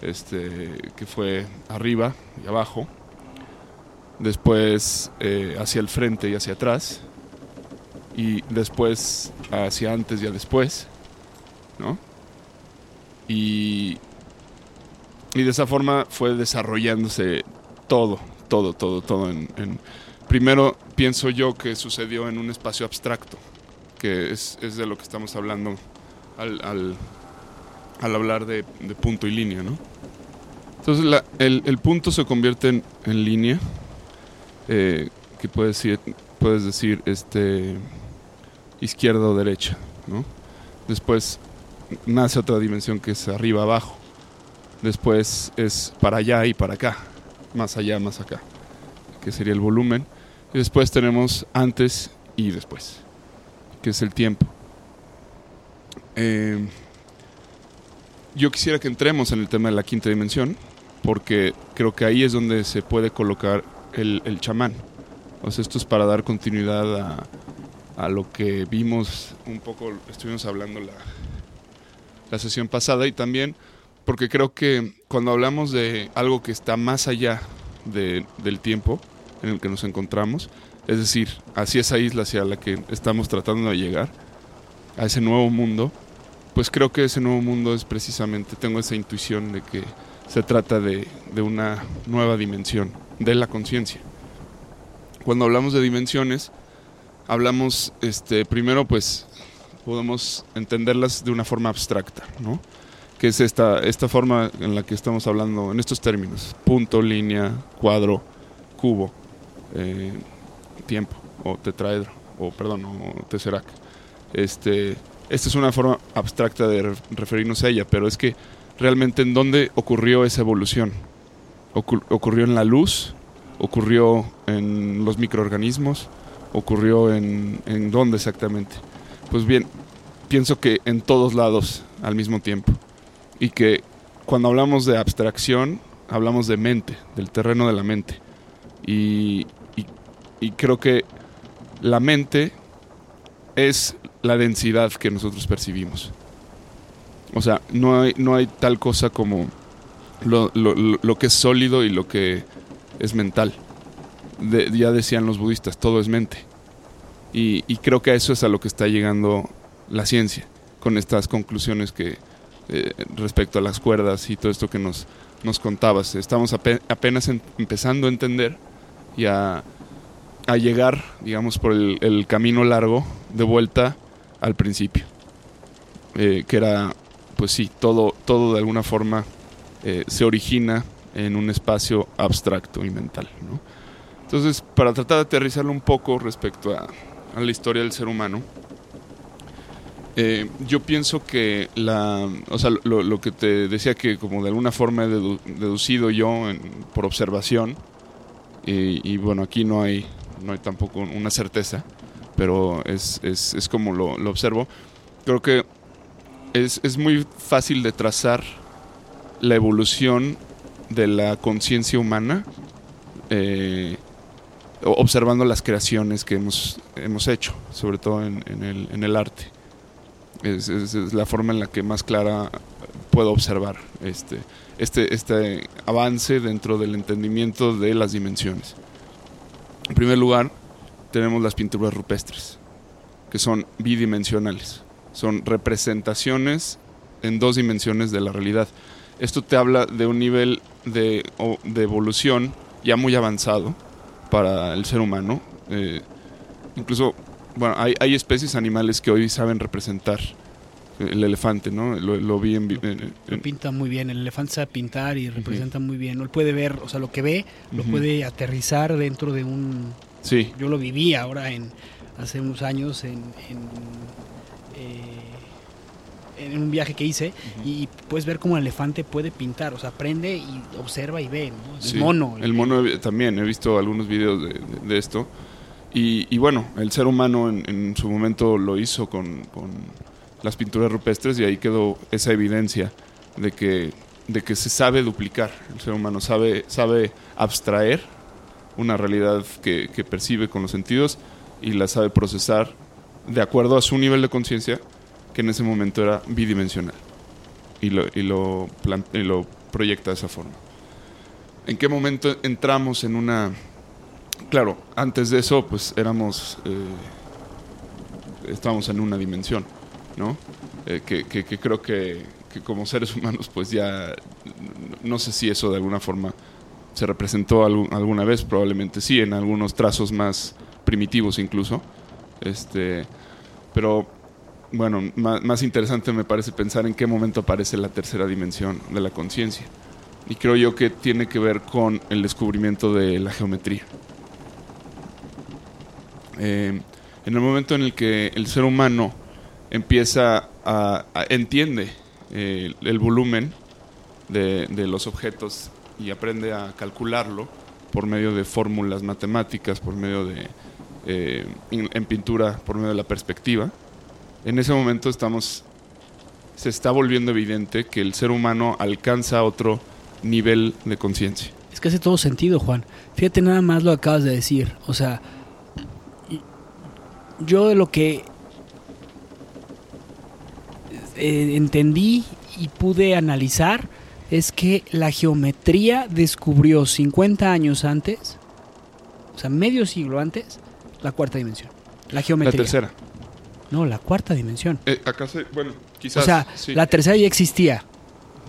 este, que fue arriba y abajo, después eh, hacia el frente y hacia atrás, y después hacia antes y después, ¿no? Y, y de esa forma fue desarrollándose todo, todo, todo, todo. En, primero pienso yo que sucedió en un espacio abstracto, que es, es de lo que estamos hablando al, al- al hablar de, de punto y línea, ¿no? Entonces la- el, el punto se convierte en, en línea, eh, que puedes decir, puedes decir este, izquierda o derecha, ¿no? Después nace otra dimensión que es arriba abajo. Después es para allá y para acá, más allá, más acá, que sería el volumen. Y después tenemos antes y después, que es el tiempo. Eh, yo quisiera que entremos en el tema de la quinta dimensión, porque creo que ahí es donde se puede colocar el, el chamán. O sea, esto es para dar continuidad a, a lo que vimos un poco, estuvimos hablando la, la sesión pasada y también porque creo que cuando hablamos de algo que está más allá de- del tiempo en el que nos encontramos, es decir, hacia esa isla hacia la que estamos tratando de llegar, a ese nuevo mundo, pues creo que ese nuevo mundo es precisamente, tengo esa intuición de que se trata de, de una nueva dimensión de la conciencia. Cuando hablamos de dimensiones, hablamos, este, primero pues podemos entenderlas de una forma abstracta, ¿no? Que es esta, esta forma en la que estamos hablando en estos términos, punto, línea, cuadro, cubo, eh, tiempo, o tetraedro, o perdón, o tesseract. Este, esta es una forma abstracta de re- referirnos a ella, pero es que realmente en dónde ocurrió esa evolución. Ocur- ocurrió en la luz, ocurrió en los microorganismos, ocurrió en, en dónde exactamente. Pues bien, pienso que en todos lados al mismo tiempo. Y que cuando hablamos de abstracción, hablamos de mente, del terreno de la mente. Y, creo que la mente es la densidad que nosotros percibimos. O sea, no hay, no hay tal cosa como lo, lo- lo- que es sólido y lo que es mental. Ya decían los budistas, todo es mente. Y, creo que a eso es a lo que está llegando la ciencia, con estas conclusiones que eh, respecto a las cuerdas y todo esto que nos, nos contabas. Estamos ape- apenas en- empezando a entender y a, a llegar, digamos, por el, el camino largo de vuelta al principio. Eh, que era, pues sí, todo, todo de alguna forma eh, se origina en un espacio abstracto y mental. ¿no? Entonces, para tratar de aterrizarlo un poco respecto a, a la historia del ser humano, eh, yo pienso que la, o sea, lo, lo que te decía que como de alguna forma he dedu- deducido yo en- por observación, y, bueno, aquí no hay, no hay tampoco una certeza, pero es, es, es como lo, observo. Creo que es, es muy fácil de trazar la evolución de la conciencia humana eh, observando las creaciones que hemos, hemos hecho, sobre todo en, en el, en el arte. Es, es- es la forma en la que más clara puedo observar este, este, este avance dentro del entendimiento de las dimensiones. En primer lugar, tenemos las pinturas rupestres, que son bidimensionales. Son representaciones en dos dimensiones de la realidad. Esto te habla de un nivel de, de evolución ya muy avanzado para el ser humano. Eh, incluso, bueno, hay, hay especies animales que hoy saben representar el elefante, ¿no? Lo, lo vi en, en- Lo pinta muy bien, el elefante sabe pintar y representa muy bien. Él puede ver, o sea, lo que ve, lo puede aterrizar dentro de un... Sí, Yo lo viví ahora en hace unos años en, en, eh, en un viaje que hice y puedes ver cómo el elefante puede pintar, o sea, aprende y observa y ve, ¿no? El Sí, mono. El mono también, he visto algunos videos de, de- de esto. Y, y bueno, el ser humano en, en su momento lo hizo con, con las pinturas rupestres y ahí quedó esa evidencia de que, de que se sabe duplicar. El ser humano sabe, sabe abstraer una realidad que, que percibe con los sentidos y la sabe procesar de acuerdo a su nivel de conciencia, que en ese momento era bidimensional. Y lo, y lo, y lo proyecta de esa forma. ¿En qué momento entramos en una... Claro, antes de eso, pues éramos... eh, estábamos en una dimensión, ¿no? Eh, que, creo que, como seres humanos, pues ya... No sé si eso de alguna forma se representó alguna vez, probablemente sí, en algunos trazos más primitivos incluso. Este, pero bueno, más, interesante me parece pensar en qué momento aparece la tercera dimensión de la conciencia. Y creo yo que tiene que ver con el descubrimiento de la geometría. Eh, en el momento en el que el ser humano empieza a, entiende eh, el volumen de, los objetos y aprende a calcularlo por medio de fórmulas matemáticas, por medio de eh, en pintura, por medio de la perspectiva, en ese momento estamos se está volviendo evidente que el ser humano alcanza otro nivel de conciencia. Es que hace todo sentido, Juan. Fíjate nada más lo acabas de decir. O sea, yo de lo que eh, entendí y pude analizar es que la geometría descubrió 50 años antes, o sea, medio siglo antes, la cuarta dimensión. La geometría. La tercera. No, la cuarta dimensión. Eh, bueno, quizás. O sea, la tercera ya existía.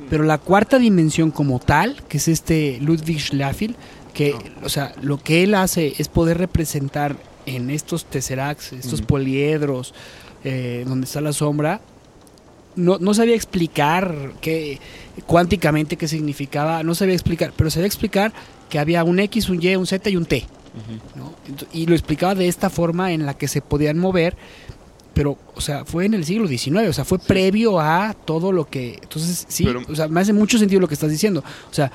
Pero la cuarta dimensión como tal, que es este Ludwig Schlafil, que, o sea, lo que él hace es poder representar en estos tesseracts, estos poliedros, eh, donde está la sombra, no, no sabía explicar qué, cuánticamente qué significaba, no sabía explicar, pero sabía explicar que había un X, un Y, un Z y un T. Y lo explicaba de esta forma en la que se podían mover pero, o sea, fue en el siglo XIX, o sea, fue previo a todo lo que... Entonces, sí, o sea, me hace mucho sentido lo que estás diciendo. O sea,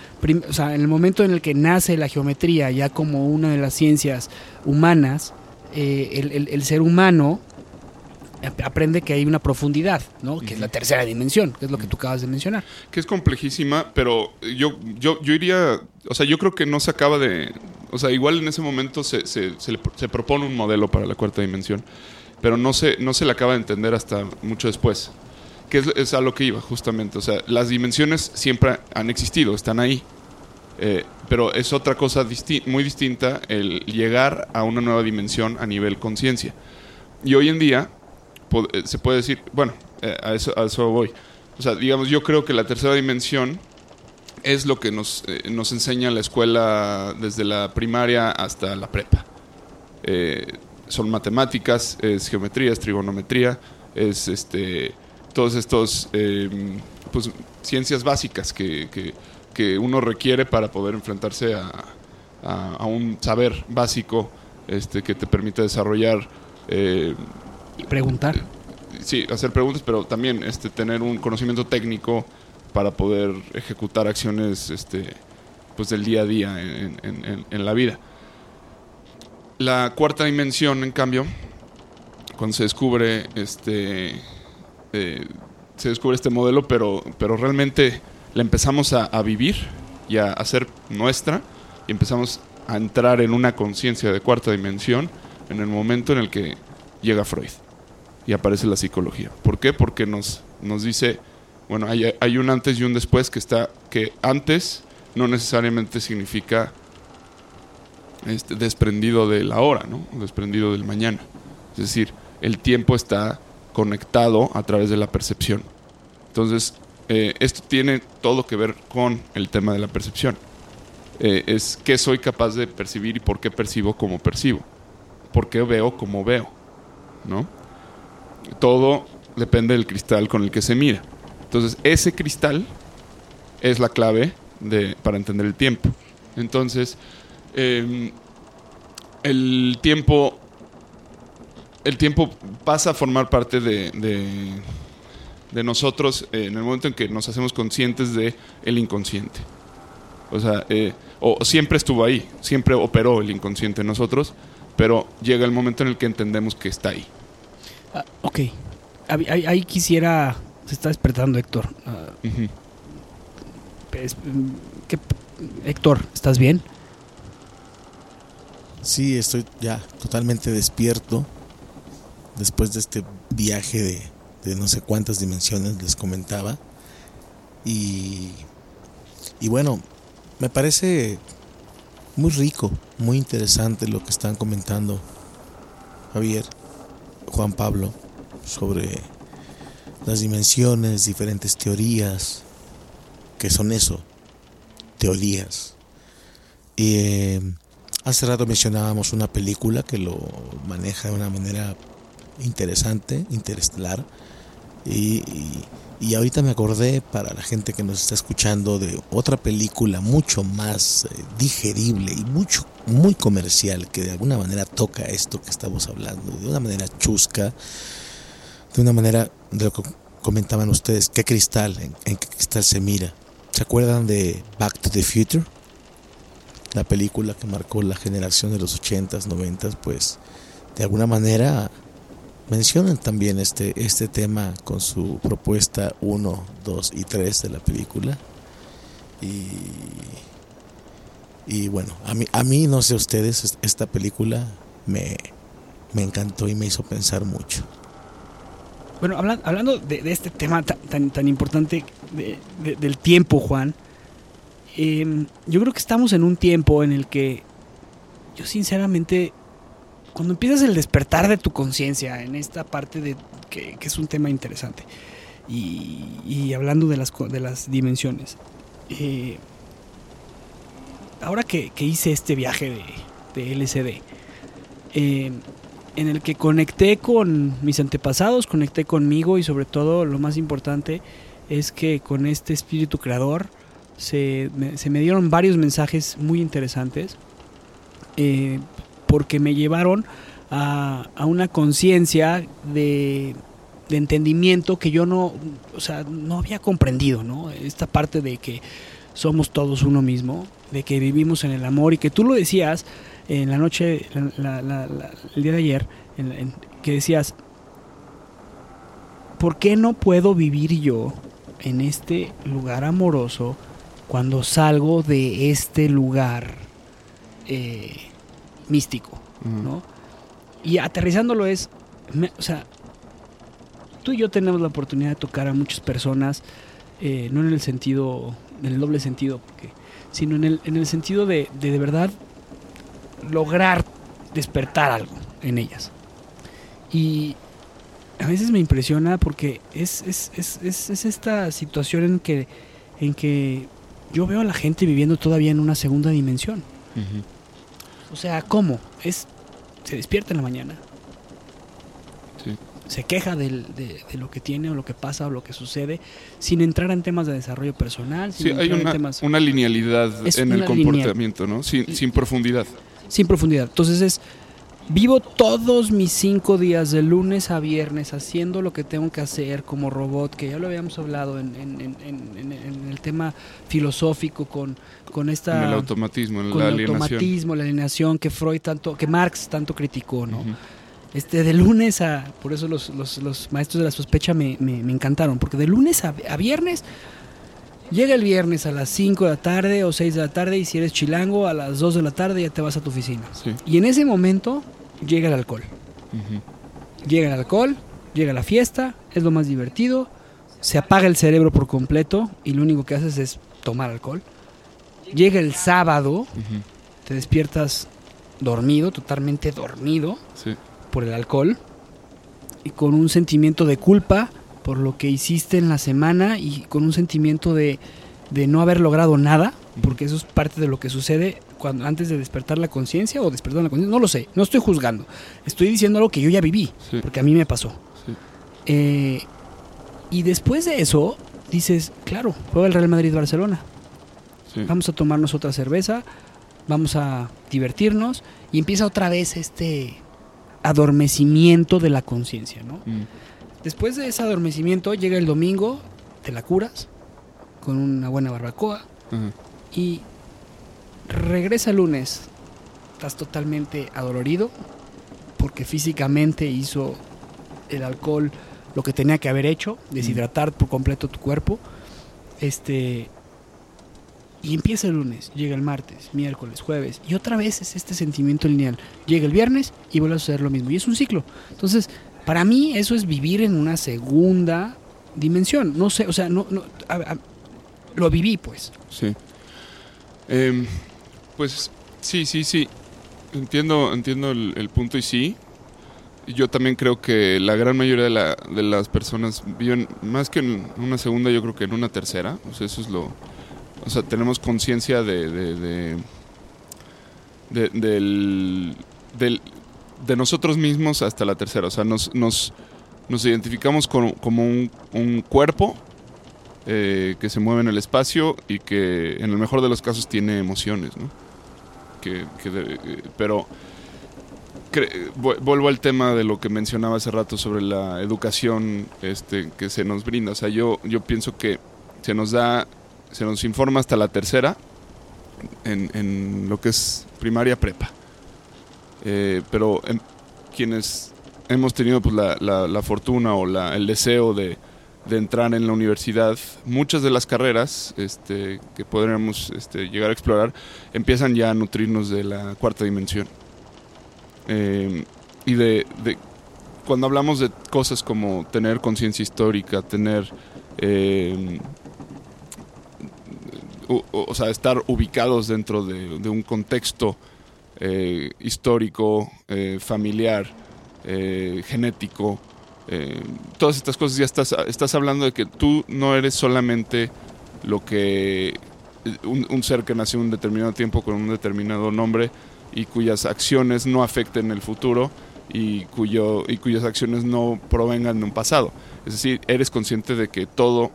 o sea, en el momento en el que nace la geometría ya como una de las ciencias humanas, eh, el, ser humano aprende que hay una profundidad, ¿no? Que es la tercera dimensión, que es lo que tú acabas de mencionar. Que es complejísima, pero yo, yo, yo iría, o sea, yo creo que no se acaba de, o sea, igual en ese momento se, se, se propone un modelo para la cuarta dimensión pero no se, no se le acaba de entender hasta mucho después. Que es, a lo que iba, justamente. O sea, las dimensiones siempre han existido, están ahí. Eh, pero es otra cosa muy distinta el llegar a una nueva dimensión a nivel conciencia. Y hoy en día eh, se puede decir, bueno, eh, a, eso, a eso voy. O sea, digamos, yo creo que la tercera dimensión es lo que nos, nos enseña la escuela desde la primaria hasta la prepa son matemáticas, es geometría, es trigonometría, es este todos estos em, pues, ciencias básicas que, que, uno requiere para poder enfrentarse a, a, un saber básico este, que te permite desarrollar eh, preguntar. Sí hacer preguntas pero también este tener un conocimiento técnico para poder ejecutar acciones este pues del día a día en, en, en la vida. La cuarta dimensión, en cambio, cuando se descubre este eh, se descubre este modelo, pero, pero realmente la empezamos a, vivir y a hacer nuestra y empezamos a entrar en una conciencia de cuarta dimensión en el momento en el que llega Freud y aparece la psicología. ¿Por qué? Porque nos, nos dice, bueno, hay, hay un antes y un después que está, que antes no necesariamente significa este, desprendido de la hora, ¿no? desprendido del mañana. Es decir, el tiempo está conectado a través de la percepción. Entonces, eh, esto tiene todo que ver con el tema de la percepción. Eh, es qué soy capaz de percibir y por qué percibo como percibo. Por qué veo como veo. ¿no? Todo depende del cristal con el que se mira. Entonces, ese cristal es la clave para entender el tiempo. Entonces, Em, el tiempo el tiempo pasa a formar parte de, nosotros en el momento en que nos hacemos conscientes de el inconsciente. O sea, eh, o siempre estuvo ahí, siempre operó el inconsciente en nosotros, pero llega el momento en el que entendemos que está ahí. Ah, ok, ahí, quisiera, se está despertando Héctor. Ah, Héctor, ¿estás bien? Sí, estoy ya totalmente despierto después de este viaje de, no sé cuántas dimensiones les comentaba. Y, y bueno, me parece muy rico, muy interesante lo que están comentando Javier, Juan Pablo, sobre las dimensiones, diferentes teorías, que son eso, teorías. Y eh, hace rato mencionábamos una película que lo maneja de una manera interesante, interestelar. Y, y, ahorita me acordé para la gente que nos está escuchando de otra película mucho más eh, digerible y mucho muy comercial que de alguna manera toca esto que estamos hablando, de una manera chusca, de una manera de lo que comentaban ustedes, qué cristal, en, en qué cristal se mira. ¿Se acuerdan de Back to the Future? La película que marcó la generación de los 80s, 90s, pues de alguna manera mencionan también este, este tema con su propuesta 1, 2 y 3 de la película. Y, y bueno, a mí, a mí, no sé ustedes, esta película me, me encantó y me hizo pensar mucho. Bueno, habla, hablando de, de, este tema tan, tan importante de, de, del tiempo, Juan, eh, yo creo que estamos en un tiempo en el que yo sinceramente cuando empiezas el despertar de tu conciencia en esta parte de que, es un tema interesante y, y hablando de las, de las dimensiones, eh, ahora que, que, hice este viaje de, de LCD, eh, en el que conecté con mis antepasados, conecté conmigo y sobre todo lo más importante es que con este espíritu creador se me, se me dieron varios mensajes muy interesantes. Eh, porque me llevaron a, una conciencia de, entendimiento que yo no, o sea, no había comprendido, ¿no? Esta parte de que somos todos uno mismo, de que vivimos en el amor y que tú lo decías en la noche, el día de ayer, que decías, ¿por qué no puedo vivir yo en este lugar amoroso cuando salgo de este lugar? Eh, místico, uh -huh. ¿no? Y aterrizándolo es, me, o sea, tú y yo tenemos la oportunidad de tocar a muchas personas, eh, no en el sentido, en el doble sentido, porque, sino en el, en el sentido de, de, de verdad lograr despertar algo en ellas. Y a veces me impresiona porque es, es, es, es, esta situación en que, en que yo veo a la gente viviendo todavía en una segunda dimensión. Uh -huh. O sea, ¿cómo? Es se despierta en la mañana. Sí. Se queja de, de, de, lo que tiene o lo que pasa o lo que sucede sin entrar en temas de desarrollo personal. sí, hay una, temas... una, linealidad es en el comportamiento, lineal. ¿no? Sin, sin, profundidad. Sin profundidad. Entonces es, vivo todos mis cinco días de lunes a viernes haciendo lo que tengo que hacer como robot, que ya lo habíamos hablado en, en, en, en el tema filosófico con, con esta... El automatismo, con la el alienación. automatismo, la alienación que Freud tanto, que Marx tanto criticó, ¿no? Uh -huh. Este, de lunes a... Por eso los, los, los maestros de la sospecha me, me, me encantaron, porque de lunes a, a, viernes... Llega el viernes a las 5 de la tarde o 6 de la tarde y si eres chilango a las 2 de la tarde ya te vas a tu oficina. Sí. Y en ese momento llega el alcohol. Uh -huh. Llega el alcohol, llega la fiesta, es lo más divertido, se apaga el cerebro por completo y lo único que haces es tomar alcohol. Llega el sábado, uh -huh. te despiertas dormido, totalmente dormido sí. por el alcohol y con un sentimiento de culpa por lo que hiciste en la semana y con un sentimiento de, de no haber logrado nada, porque eso es parte de lo que sucede cuando antes de despertar la conciencia o despertar la conciencia, no lo sé, no estoy juzgando, estoy diciendo algo que yo ya viví, sí. porque a mí me pasó. Sí. Eh, y después de eso, dices, claro, juega el Real Madrid-Barcelona. Sí. Vamos a tomarnos otra cerveza, vamos a divertirnos y empieza otra vez este adormecimiento de la conciencia, ¿no? Mm. Después de ese adormecimiento llega el domingo, te la curas con una buena barbacoa uh -huh. y regresa el lunes, estás totalmente adolorido porque físicamente hizo el alcohol lo que tenía que haber hecho, deshidratar por completo tu cuerpo. Este y empieza el lunes, llega el martes, miércoles, jueves y otra vez es este sentimiento lineal. Llega el viernes y vuelve a suceder lo mismo y es un ciclo. Entonces, para mí eso es vivir en una segunda dimensión. No sé, o sea, no, lo viví pues. Sí. Eh, pues sí, sí, sí. Entiendo, entiendo el, punto y sí. Yo también creo que la gran mayoría de, la, de las personas viven más que en una segunda, yo creo que en una tercera. O sea, eso es lo. O sea, tenemos conciencia de, de, del, del- de nosotros mismos hasta la tercera. O sea, nos, nos, nos identificamos como un, cuerpo eh, que se mueve en el espacio y que en el mejor de los casos tiene emociones, ¿no? Que, que eh, pero vuelvo al tema de lo que mencionaba hace rato sobre la educación este, que se nos brinda. O sea, yo, yo pienso que se nos da, se nos informa hasta la tercera en, en lo que es primaria prepa. Eh, pero em, quienes hemos tenido pues, la, la- la fortuna o la- el deseo de, de entrar en la universidad, muchas de las carreras este, que podríamos este, llegar a explorar empiezan ya a nutrirnos de la cuarta dimensión. Eh, y de, cuando hablamos de cosas como tener conciencia histórica, tener eh, o, sea, estar ubicados dentro de, de un contexto eh, histórico, eh, familiar, eh, genético, todas estas cosas ya estás, estás hablando de que tú no eres solamente lo que un, ser que nació un determinado tiempo con un determinado nombre y cuyas acciones no afecten el futuro y, cuyo, y cuyas acciones no provengan de un pasado. Es decir, eres consciente de que todo,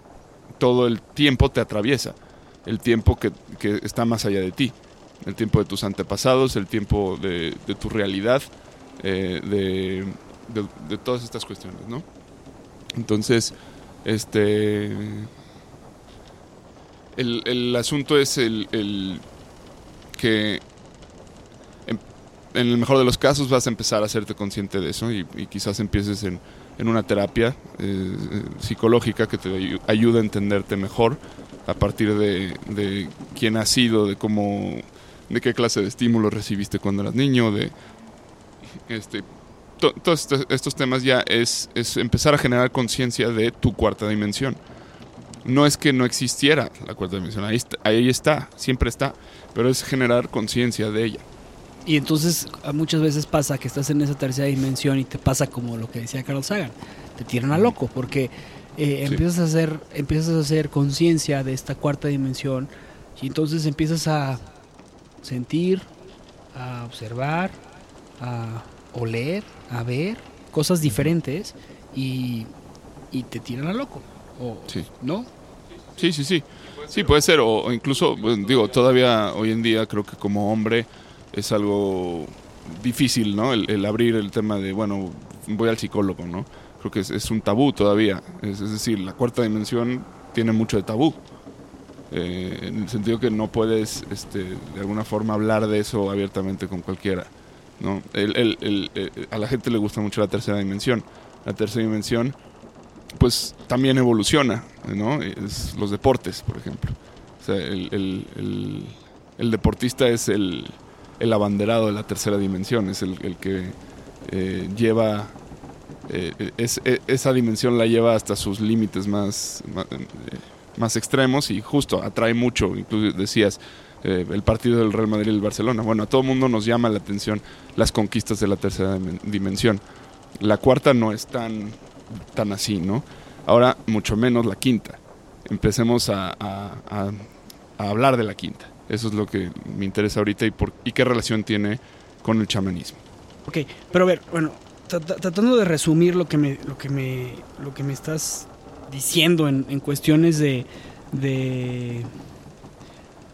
todo el tiempo te atraviesa, el tiempo que, que está más allá de ti, el tiempo de tus antepasados, el tiempo de, tu realidad, eh, de, todas estas cuestiones, ¿no? Entonces, este... El, asunto es el, que en, el mejor de los casos vas a empezar a hacerte consciente de eso y, quizás empieces en, una terapia eh, psicológica que te ayu- ayuda a entenderte mejor a partir de, de quién has sido, de cómo, de qué clase de estímulos recibiste cuando eras niño, de este, to- todos estos, temas ya es, es empezar a generar conciencia de tu cuarta dimensión. No es que no existiera la cuarta dimensión, ahí está, ahí está, siempre está, pero es generar conciencia de ella. Y entonces muchas veces pasa que estás en esa tercera dimensión y te pasa como lo que decía Carl Sagan, te tiran a loco porque eh, Sí. empiezas a hacer empiezas a hacer conciencia de esta cuarta dimensión y entonces empiezas a sentir, a observar, a oler, a ver cosas diferentes y, y te tiran a loco. O, Sí. ¿No? Sí, sí, sí. Sí, puede ser. O, incluso, bueno, digo, todavía hoy en día creo que como hombre es algo difícil, ¿no? El, el abrir el tema de, bueno, voy al psicólogo, ¿no? Creo que es, es un tabú todavía. Es, es decir, la cuarta dimensión tiene mucho de tabú. Eh, en el sentido que no puedes, este, de alguna forma, hablar de eso abiertamente con cualquiera. ¿no? El- el- el- a la gente le gusta mucho la tercera dimensión. La tercera dimensión pues también evoluciona, ¿no? Es los deportes, por ejemplo. O sea, el, deportista es el, abanderado de la tercera dimensión, es el, que eh, lleva, eh, e- esa dimensión la lleva hasta sus límites más, eh, más extremos y justo atrae mucho, incluso decías, eh, el partido del Real Madrid y el Barcelona. Bueno, a todo mundo nos llama la atención las conquistas de la tercera dimen- dimensión. La cuarta no es tan tan así, ¿no? Ahora, mucho menos la quinta. Empecemos a, hablar de la quinta. Eso es lo que me interesa ahorita y, por, y qué relación tiene con el chamanismo. Ok, pero a ver, bueno, tra- tra- tratando de resumir lo que me, lo que me, lo que me estás diciendo en, en cuestiones de, de,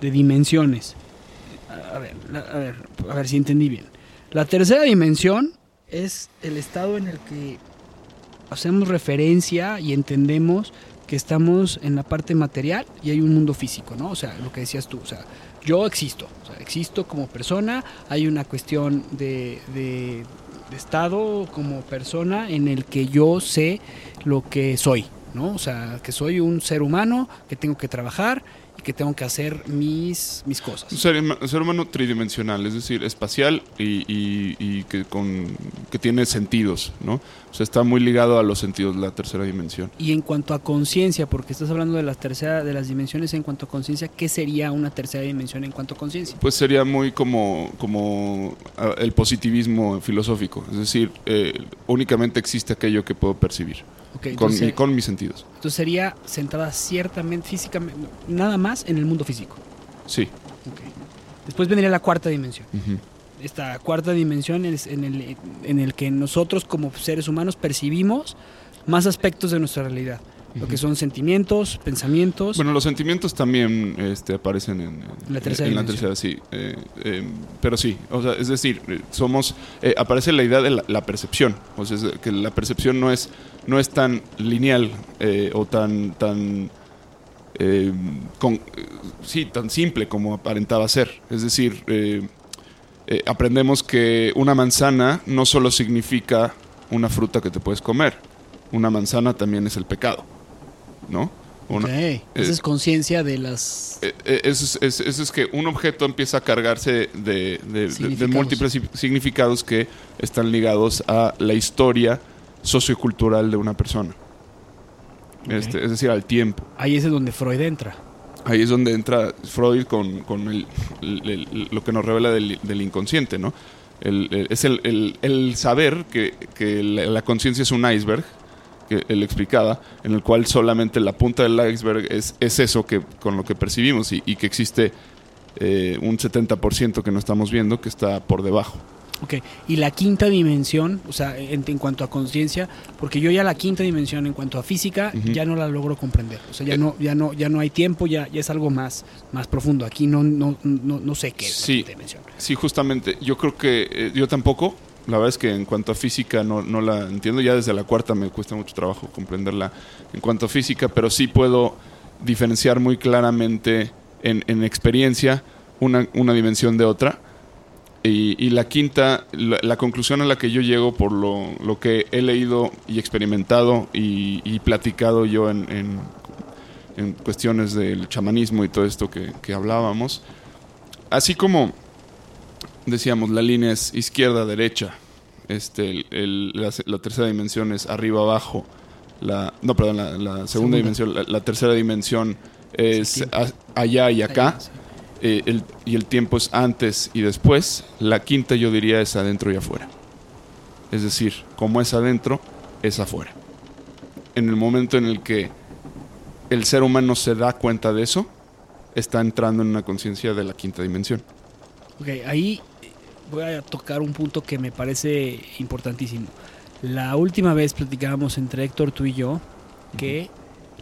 dimensiones. A ver, a ver, a ver si entendí bien. La tercera dimensión es el estado en el que hacemos referencia y entendemos que estamos en la parte material y hay un mundo físico, ¿no? O sea, lo que decías tú, o sea, yo existo, existo como persona, hay una cuestión de, de- de estado como persona en el que yo sé lo que soy, ¿no? O sea, que soy un ser humano, que tengo que trabajar y que tengo que hacer mis, mis cosas. Un ser, huma- ser humano tridimensional, es decir, espacial y, y- y que, con, que tiene sentidos, ¿no? O sea, está muy ligado a los sentidos de la tercera dimensión. Y en cuanto a conciencia, porque estás hablando de la tercera de las dimensiones en cuanto a conciencia, ¿qué sería una tercera dimensión en cuanto a conciencia? Pues sería muy como, como el positivismo filosófico, es decir, eh, únicamente existe aquello que puedo percibir Con, mi- con mis sentidos. entonces sería centrada ciertamente físicamente, nada más en el mundo físico. Sí. Después vendría la cuarta dimensión. Esta cuarta dimensión es en el, en el que nosotros como seres humanos percibimos más aspectos de nuestra realidad. Lo que son sentimientos, pensamientos. Bueno, los sentimientos también este, aparecen en, La tercera en la tercera, sí. Eh, eh, pero sí, o sea, es decir, eh, somos eh, aparece la idea de la, la percepción, o sea, que la percepción no es no es tan lineal o tan tan eh, con- sí tan simple como aparentaba ser. Es decir, aprendemos que una manzana no solo significa una fruta que te puedes comer, una manzana también es el pecado, ¿no? Una- Ok. Esa es conciencia de las... eh, eh, eso, es, es- eso es que un objeto empieza a cargarse de, de- de- de Significados. múltiples si- significados que están ligados a la historia sociocultural de una persona. Este, es decir, al tiempo. Ahí es donde Freud entra. Ahí es donde entra Freud con, con el- el- el- lo que nos revela del, del inconsciente, ¿no? Es el, saber que, que la, la conciencia es un iceberg, que él explicaba, en el cual solamente la punta del iceberg es, es eso que, con lo que percibimos y, y que existe eh, un 70% que no estamos viendo que está por debajo. Ok, y la quinta dimensión, o sea, en, en cuanto a conciencia, porque yo ya la quinta dimensión en cuanto a física ya no la logro comprender. O sea, ya Eh. no, ya no, ya no hay tiempo, ya, ya es algo más, más profundo. Aquí no, no, no, no sé qué es Sí. la quinta dimensión. Sí, justamente. Yo creo que eh, yo tampoco. La verdad es que en cuanto a física no, no la entiendo. Ya desde la cuarta me cuesta mucho trabajo comprenderla en cuanto a física, pero sí puedo diferenciar muy claramente en, en experiencia una, una dimensión de otra. Y, y la quinta, la, la conclusión a la que yo llego por lo, lo que he leído y experimentado y, y platicado yo en, en- en cuestiones del chamanismo y todo esto que, que hablábamos, así como decíamos, la línea es izquierda-derecha, este, el- el- la, la tercera dimensión es arriba-abajo, la, no, perdón, la, la segunda, Segunda. dimensión, la, la tercera dimensión es a- allá y acá, eh, el- y el tiempo es antes y después. La quinta yo diría es adentro y afuera. Es decir, como es adentro, es afuera. En el momento en el que el ser humano se da cuenta de eso, está entrando en una conciencia de la quinta dimensión. Ok, ahí voy a tocar un punto que me parece importantísimo. La última vez platicábamos entre Héctor, tú y yo, que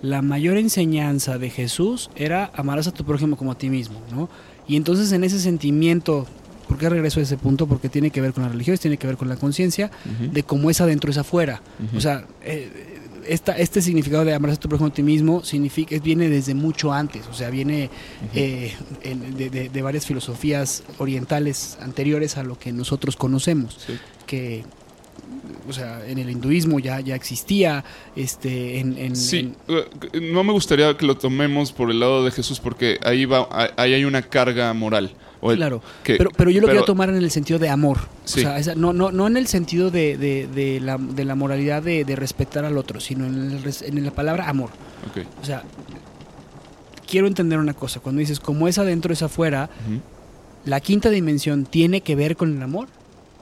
la mayor enseñanza de Jesús era amarás a tu prójimo como a ti mismo, ¿no? Y entonces en ese sentimiento, ¿por qué regreso a ese punto? Porque tiene que ver con la religión, tiene que ver con la conciencia de cómo es adentro es afuera. O sea, eh, esta, este significado de amarás a tu prójimo a ti mismo significa, viene desde mucho antes, o sea, viene eh, de, de- de varias filosofías orientales anteriores a lo que nosotros conocemos, Sí. que o sea, en el hinduismo ya, ya existía, este, en, en- Sí, en- eh, no me gustaría que lo tomemos por el lado de Jesús porque ahí va, ahí hay una carga moral. El- claro, que- pero, pero yo lo pero- quiero tomar en el sentido de amor, Sí. o sea, esa- no, no, no en el sentido de, de- de la, de la moralidad de, respetar al otro, sino en, el en la palabra amor. O sea, quiero entender una cosa, cuando dices como es adentro es afuera. ¿la quinta dimensión tiene que ver con el amor?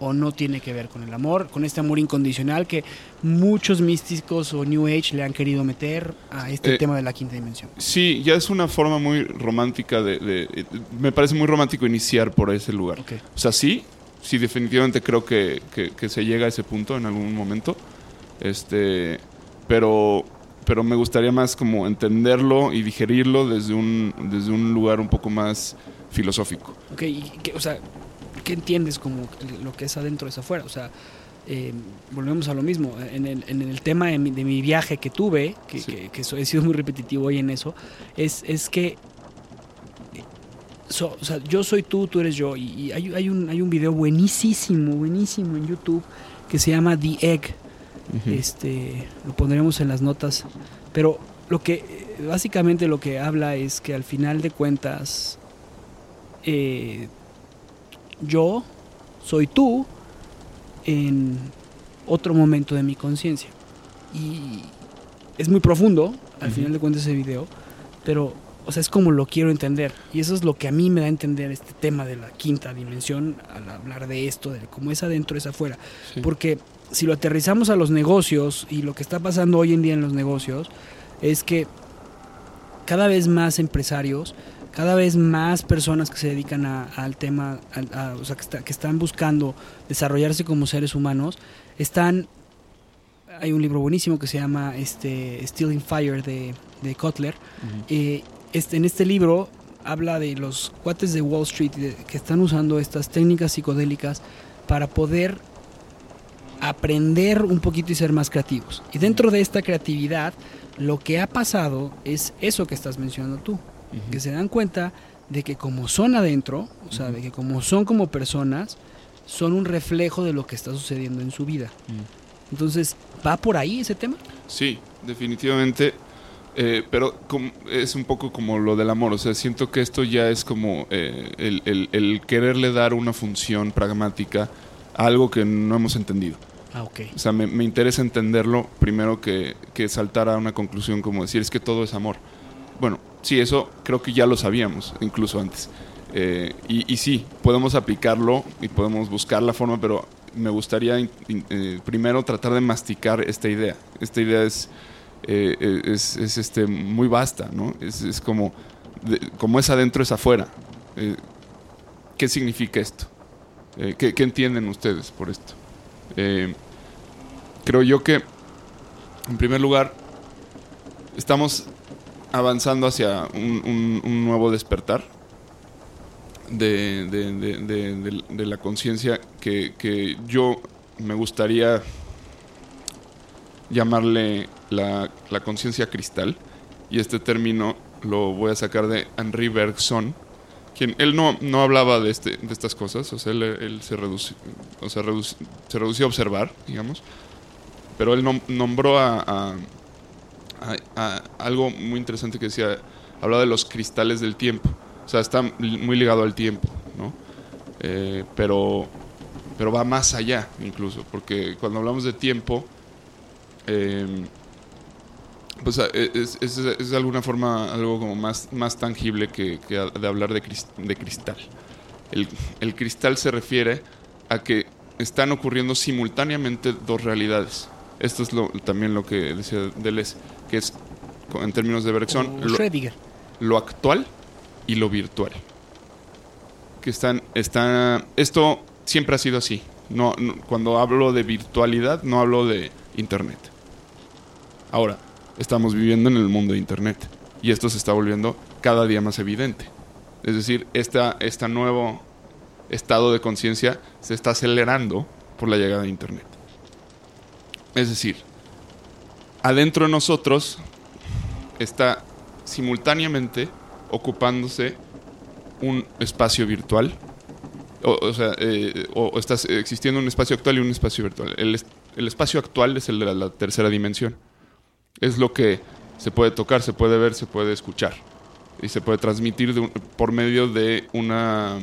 ¿O no tiene que ver con el amor? Con este amor incondicional que muchos místicos o New Age le han querido meter a este Eh, tema de la quinta dimensión. Sí, ya es una forma muy romántica de, de- Me parece muy romántico iniciar por ese lugar. O sea, sí, sí, definitivamente creo que, que- que se llega a ese punto en algún momento. Este, pero, pero me gustaría más como entenderlo y digerirlo desde un, desde un lugar un poco más filosófico. Ok, y o sea, ¿qué entiendes como lo que es adentro es afuera? O sea, eh, volvemos a lo mismo. En el, en el tema de mi, de mi viaje que tuve, que, Sí. que- que so- he sido muy repetitivo hoy en eso, es, es que so- o sea, yo soy tú, tú eres yo. Y, y hay, hay un, hay un video buenísimo, buenísimo en YouTube que se llama The Egg. Este, lo pondremos en las notas. Pero lo que básicamente lo que habla es que al final de cuentas eh, yo soy tú en otro momento de mi conciencia. Y es muy profundo, al final de cuentas, ese video, pero, o sea, es como lo quiero entender. Y eso es lo que a mí me da a entender este tema de la quinta dimensión al hablar de esto, de cómo es adentro, es afuera. Sí. Porque si lo aterrizamos a los negocios y lo que está pasando hoy en día en los negocios, es que cada vez más empresarios cada vez más personas que se dedican a- al tema, a- o sea, que, está- que están buscando desarrollarse como seres humanos, están... Hay un libro buenísimo que se llama este, Stealing Fire de, de Kotler. Eh, este, en este libro habla de los cuates de Wall Street de- que están usando estas técnicas psicodélicas para poder aprender un poquito y ser más creativos. Y dentro de esta creatividad, lo que ha pasado es eso que estás mencionando tú, que se dan cuenta de que como son adentro, o sea, de que como son como personas, son un reflejo de lo que está sucediendo en su vida. Entonces, ¿va por ahí ese tema? Sí, definitivamente. Eh, pero es un poco como lo del amor. O sea, siento que esto ya es como eh, el, el- el quererle dar una función pragmática a algo que no hemos entendido. Ah, ok. O sea, me, me interesa entenderlo primero que, que saltar a una conclusión como decir es que todo es amor. Bueno, sí, eso creo que ya lo sabíamos, incluso antes. Eh, y, y sí, podemos aplicarlo y podemos buscar la forma, pero me gustaría eh, primero tratar de masticar esta idea. Esta idea es, eh, es, es, este, muy vasta, ¿no? Es, es como, como es adentro, es afuera. ¿Qué significa esto? ¿qué, entienden ustedes por esto? Creo yo que, en primer lugar, estamos avanzando hacia un, un- nuevo despertar de, de- de- la conciencia que, que yo me gustaría llamarle la, la conciencia cristal. Y este término lo voy a sacar de Henri Bergson, quien él no, no hablaba de, este, de estas cosas, o sea, él, él se, reduci- o sea, reduci- se reducía a observar, digamos, pero él nom- nombró a- algo muy interesante que decía, hablaba de los cristales del tiempo, o sea, está muy ligado al tiempo, ¿no? Eh, pero, pero va más allá incluso, porque cuando hablamos de tiempo, eh, pues a- es, es- de alguna forma algo como más, más tangible que, de hablar de, cris- de cristal. El, el cristal se refiere a que están ocurriendo simultáneamente dos realidades. Esto es lo, también lo que decía Deleuze, que es, en términos de Bergson, O lo, actual y lo virtual. Que están, está, esto siempre ha sido así. No, no- cuando hablo de virtualidad, no hablo de Internet. Ahora, estamos viviendo en el mundo de Internet y esto se está volviendo cada día más evidente. Es decir, esta, este nuevo estado de conciencia se está acelerando por la llegada de Internet. Es decir, adentro de nosotros está simultáneamente ocupándose un espacio virtual. O, sea, eh, o, está existiendo un espacio actual y un espacio virtual. El, el espacio actual es el de la, la tercera dimensión. Es lo que se puede tocar, se puede ver, se puede escuchar. Y se puede transmitir de un- por medio de una.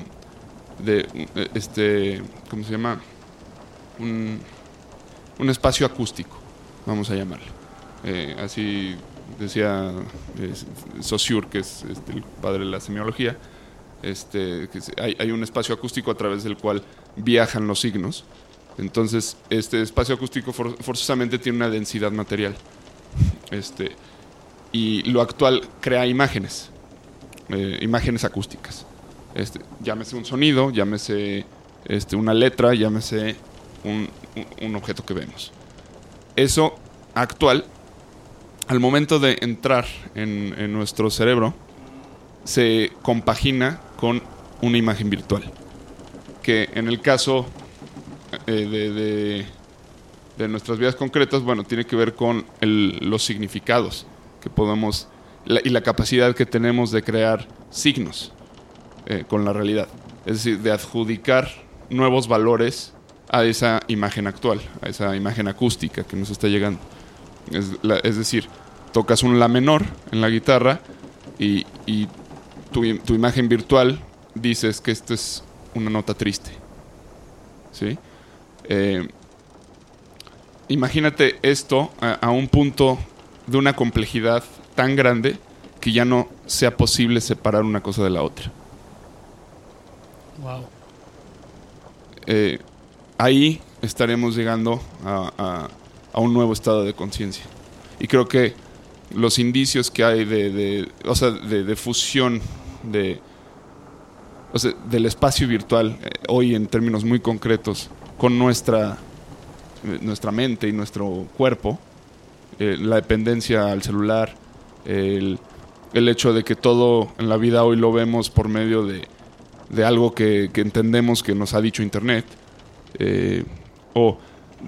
de eh, este. ¿Cómo se llama? Un, un espacio acústico, vamos a llamarlo. Eh, así decía eh, que es este, el padre de la semiología, este, hay, un espacio acústico a través del cual viajan los signos. Entonces, este espacio acústico for- forzosamente tiene una densidad material. Este, y lo actual crea imágenes, eh, imágenes acústicas. Este, llámese un sonido, llámese este, una letra, llámese un objeto que vemos. Eso actual, al momento de entrar en, nuestro cerebro, se compagina con una imagen virtual. Que en el caso eh, de, de- de nuestras vidas concretas, bueno, tiene que ver con el- los significados que podemos la- y la capacidad que tenemos de crear signos eh, con la realidad. Es decir, de adjudicar nuevos valores a esa imagen actual, a esa imagen acústica que nos está llegando. Es, la- es decir, tocas un la menor en la guitarra y, y tu, tu imagen virtual dices que esta es una nota triste. ¿Sí? Eh, imagínate esto a, a un punto de una complejidad tan grande que ya no sea posible separar una cosa de la otra. Wow. Eh, ahí estaremos llegando a, a- un nuevo estado de conciencia. Y creo que los indicios que hay de, de- o sea, de, de fusión de, o sea, del espacio virtual, eh, hoy en términos muy concretos, con nuestra, eh, nuestra mente y nuestro cuerpo, eh, la dependencia al celular, el, el hecho de que todo en la vida hoy lo vemos por medio de, de algo que, entendemos que nos ha dicho Internet, o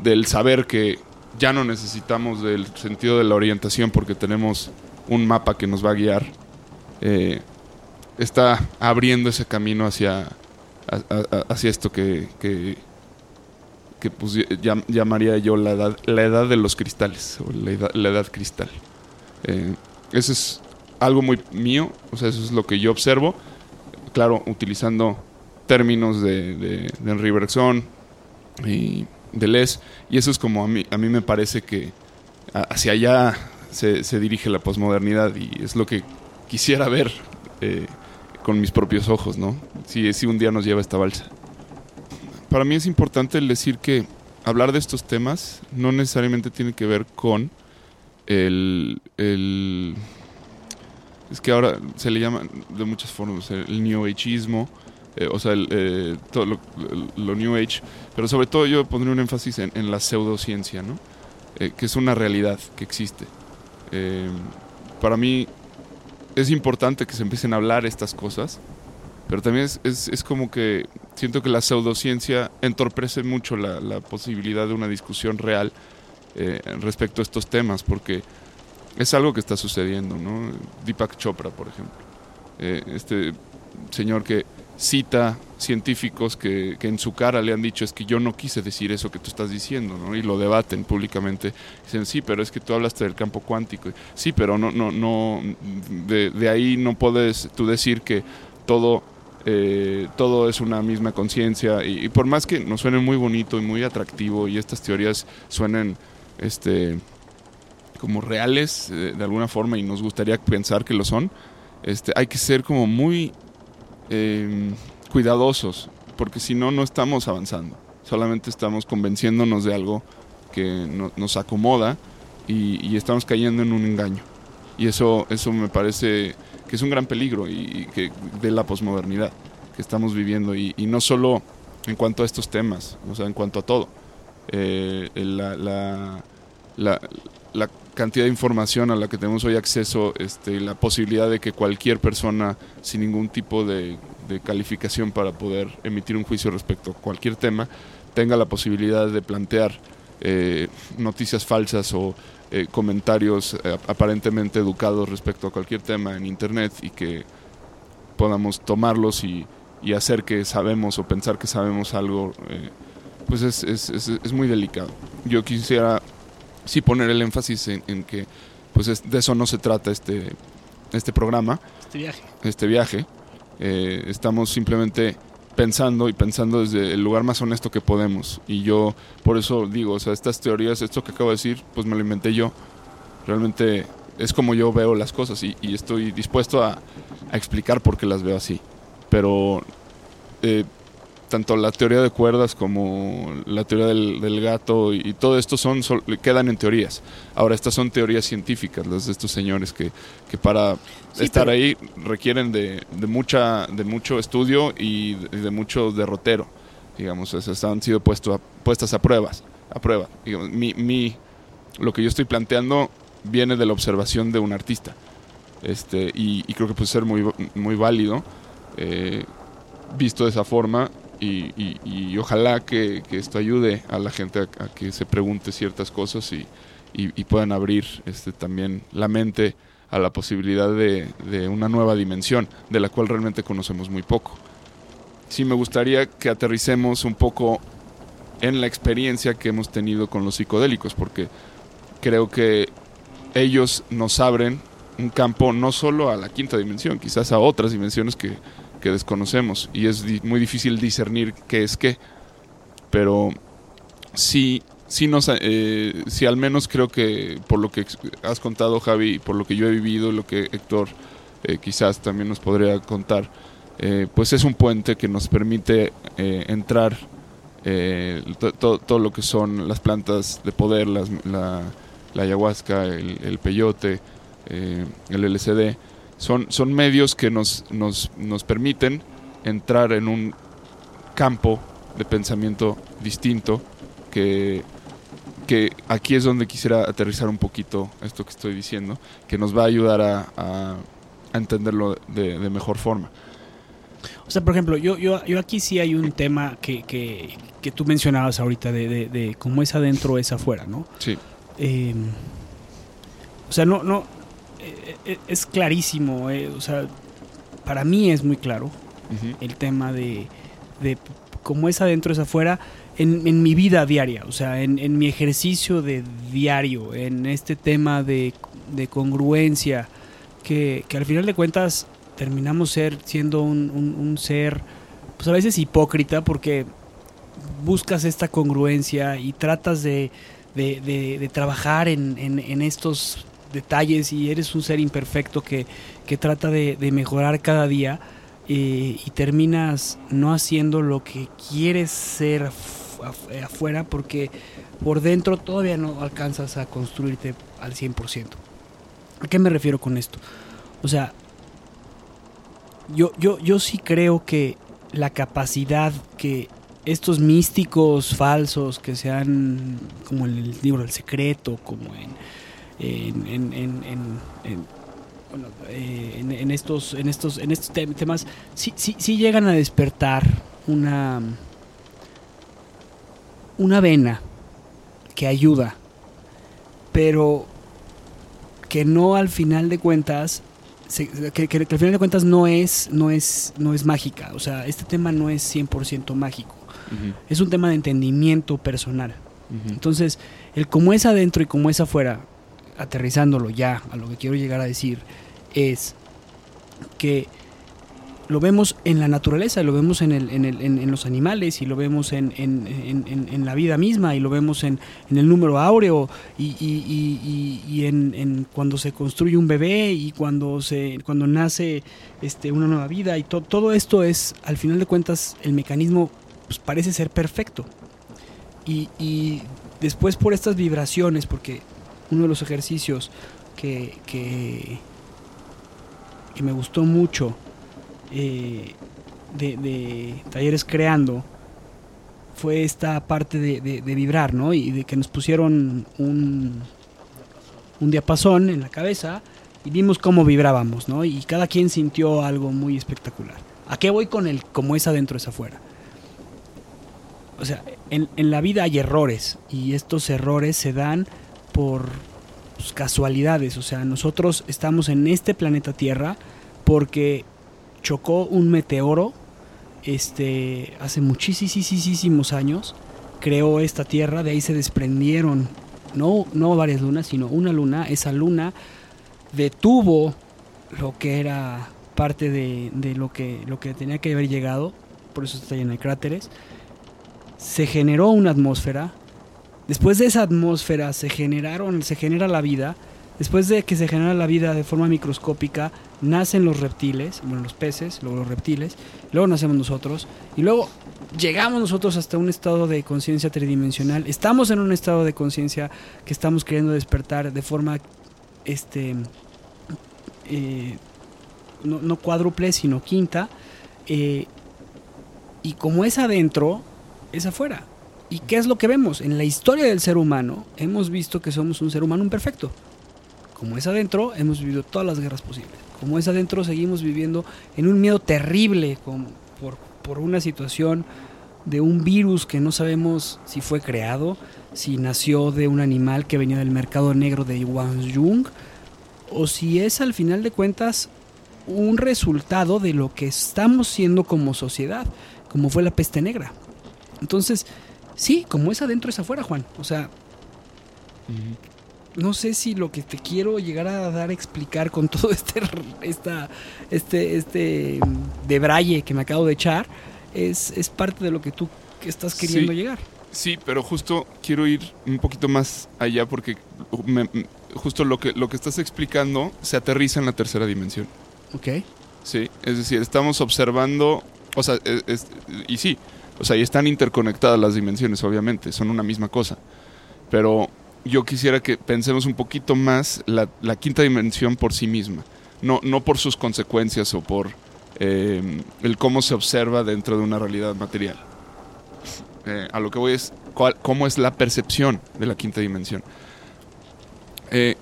del saber que ya no necesitamos del sentido de la orientación porque tenemos un mapa que nos va a guiar, eh, está abriendo ese camino hacia, hacia esto que, que, pues, llam- llamaría yo la edad, la edad de los cristales, o la edad, la edad cristal. Eh, eso es algo muy mío, o sea, eso es lo que yo observo, claro, utilizando términos de, de, de Henri Bergson y Deleuze, y eso es como a mí, a mí me parece que hacia allá se, se dirige la posmodernidad y es lo que quisiera ver eh, con mis propios ojos, ¿no? Si, si un día nos lleva esta balsa. Para mí es importante el decir que hablar de estos temas no necesariamente tiene que ver con el, el es que ahora se le llama de muchas formas el New Ageismo, eh, o sea, el, eh, todo lo, lo New Age, pero sobre todo yo pondría un énfasis en, en la pseudociencia, ¿no? Eh, que es una realidad que existe. Eh, para mí es importante que se empiecen a hablar estas cosas, pero también es, es, es como que siento que la pseudociencia entorpece mucho la, la posibilidad de una discusión real eh, respecto a estos temas, porque es algo que está sucediendo, ¿no? Deepak Chopra, por ejemplo. Eh, este señor que cita científicos que, que, en su cara le han dicho es que yo no quise decir eso que tú estás diciendo, ¿no? Y lo debaten públicamente. Dicen, sí, pero es que tú hablaste del campo cuántico. Sí, pero no, no, no, de, de ahí no puedes tú decir que todo, eh, todo es una misma conciencia. Y, por más que nos suene muy bonito y muy atractivo y estas teorías suenen, este como reales eh, de alguna forma y nos gustaría pensar que lo son, este, hay que ser como muy eh, cuidadosos, porque si no, no estamos avanzando. Solamente estamos convenciéndonos de algo que no, nos acomoda y, estamos cayendo en un engaño. Y eso, eso me parece que es un gran peligro y, que de la posmodernidad que estamos viviendo. Y, no solo en cuanto a estos temas, o sea, en cuanto a todo. Eh, la cantidad de información a la que tenemos hoy acceso, este, la posibilidad de que cualquier persona sin ningún tipo de, de, calificación para poder emitir un juicio respecto a cualquier tema, tenga la posibilidad de plantear eh, noticias falsas o eh, comentarios eh, aparentemente educados respecto a cualquier tema en Internet y que podamos tomarlos y, y hacer que sabemos o pensar que sabemos algo, eh, pues es, es, es, es muy delicado. Yo quisiera sí poner el énfasis en, en que pues es, de eso no se trata este, este programa. Este viaje. Este viaje. Eh, estamos simplemente pensando y pensando desde el lugar más honesto que podemos. Y yo por eso digo, o sea, estas teorías, esto que acabo de decir, pues me lo inventé yo. Realmente es como yo veo las cosas y, y estoy dispuesto a, a, explicar por qué las veo así. Pero eh, tanto la teoría de cuerdas como la teoría del, del gato y, y, todo esto son, son, quedan en teorías. Ahora estas son teorías científicas, las de estos señores que, que para sí, estar pero... ahí requieren de, de, mucha de mucho estudio y de, de mucho derrotero, digamos, esas han sido puesto a, puestas a pruebas, a prueba. Digamos, mi, mi, lo que yo estoy planteando viene de la observación de un artista, este y, y creo que puede ser muy muy válido eh, visto de esa forma y, ojalá que, que, esto ayude a la gente a, a que se pregunte ciertas cosas y, y, puedan abrir este, también la mente a la posibilidad de, de, una nueva dimensión de la cual realmente conocemos muy poco. Sí me gustaría que aterricemos un poco en la experiencia que hemos tenido con los psicodélicos, porque creo que ellos nos abren un campo no solo a la quinta dimensión, quizás a otras dimensiones que, que desconocemos y es di muy difícil discernir qué es qué. Pero sí, sí, nos, eh, sí al menos creo que por lo que has contado Javi, por lo que yo he vivido, lo que Héctor eh, quizás también nos podría contar, eh, pues es un puente que nos permite eh, entrar todo, todo lo que son las plantas de poder, las, la, la, ayahuasca, el, el peyote, el LSD Son, son medios que nos, nos, nos permiten entrar en un campo de pensamiento distinto que, que aquí es donde quisiera aterrizar un poquito esto que estoy diciendo, que nos va a ayudar a, a- a entenderlo de, de mejor forma. O sea, por ejemplo, yo, yo, yo aquí sí hay un tema que, que, que tú mencionabas ahorita de, de, de cómo es adentro es afuera, ¿no? Sí, Eh, o sea, no, no, es clarísimo, eh, o sea, para mí es muy claro el tema de, de cómo es adentro es afuera en, en mi vida diaria, o sea, en, en mi ejercicio de diario, en este tema de, de congruencia, que, que al final de cuentas terminamos ser, siendo un, un- un ser, pues a veces hipócrita, porque buscas esta congruencia y tratas de, de- de- de trabajar en, en- en estos detalles y eres un ser imperfecto que, que trata de, mejorar cada día eh, y terminas no haciendo lo que quieres ser af- afuera porque por dentro todavía no alcanzas a construirte al 100%. ¿A qué me refiero con esto? O sea, yo, yo, yo sí creo que la capacidad que estos místicos falsos que sean como en el libro del secreto, como en, en, en, en- en- en- bueno, eh, en, estos en estos en estos tem- temas sí, sí, sí llegan a despertar una una vena que ayuda pero que no al final de cuentas que, que- que al final de cuentas no es no es no es mágica. O sea este tema no es 100% mágico. Es un tema de entendimiento personal. Entonces, el cómo es adentro y cómo es afuera, aterrizándolo ya a lo que quiero llegar a decir, es que lo vemos en la naturaleza, lo vemos en, el- en el- los animales y lo vemos en, la vida misma y lo vemos en, el número áureo y, en, cuando se construye un bebé y cuando, se, cuando nace este, una nueva vida y to- todo esto es, al final de cuentas, el mecanismo pues, parece ser perfecto. Y después por estas vibraciones, porque uno de los ejercicios que, que, que me gustó mucho eh, de, Talleres Creando fue esta parte de, vibrar, ¿no? Y de que nos pusieron un, un diapasón en la cabeza y vimos cómo vibrábamos, ¿no? Y cada quien sintió algo muy espectacular. ¿A qué voy con el cómo es adentro es afuera? O sea, en, en la vida hay errores y estos errores se dan por pues, casualidades. O sea, nosotros estamos en este planeta Tierra porque chocó un meteoro este, hace muchísimos años, creó esta Tierra, de ahí se desprendieron, no, no varias lunas, sino una luna. Esa luna detuvo lo que era parte de, de lo, que, lo que tenía que haber llegado, por eso está llena de cráteres se generó una atmósfera. Después de esa atmósfera se generaron, se genera la vida. Después de que se genera la vida de forma microscópica, nacen los reptiles, bueno, los peces, luego los reptiles, luego nacemos nosotros, y luego llegamos nosotros hasta un estado de conciencia tridimensional. Estamos en un estado de conciencia que estamos queriendo despertar de forma, este, eh, no, no cuádruple, sino quinta. eh, y como es adentro, es afuera. ¿Y qué es lo que vemos? En la historia del ser humano hemos visto que somos un ser humano imperfecto. Como es adentro, hemos vivido todas las guerras posibles. Como es adentro, seguimos viviendo en un miedo terrible por, por una situación de un virus que no sabemos si fue creado, si nació de un animal que venía del mercado negro de Guangzhou, o si es al final de cuentas un resultado de lo que estamos siendo como sociedad, como fue la peste negra. Entonces, sí, como es adentro es afuera, Juan. O sea, no sé si lo que te quiero llegar a dar a explicar con todo este esta este este mm, debraye que me acabo de echar es, es parte de lo que tú estás queriendo Sí. llegar. Sí, pero justo quiero ir un poquito más allá porque me- m- justo lo que, lo que estás explicando se aterriza en la tercera dimensión. ¿Ok? Sí, es decir, estamos observando, o sea, es- es- y sí, o sea, y están interconectadas las dimensiones, obviamente, son una misma cosa. Pero yo quisiera que pensemos un poquito más la, quinta dimensión por sí misma. no, no por sus consecuencias o por eh, el cómo se observa dentro de una realidad material. Eh, a lo que voy es cuál- cómo es la percepción de la quinta dimensión. Eh,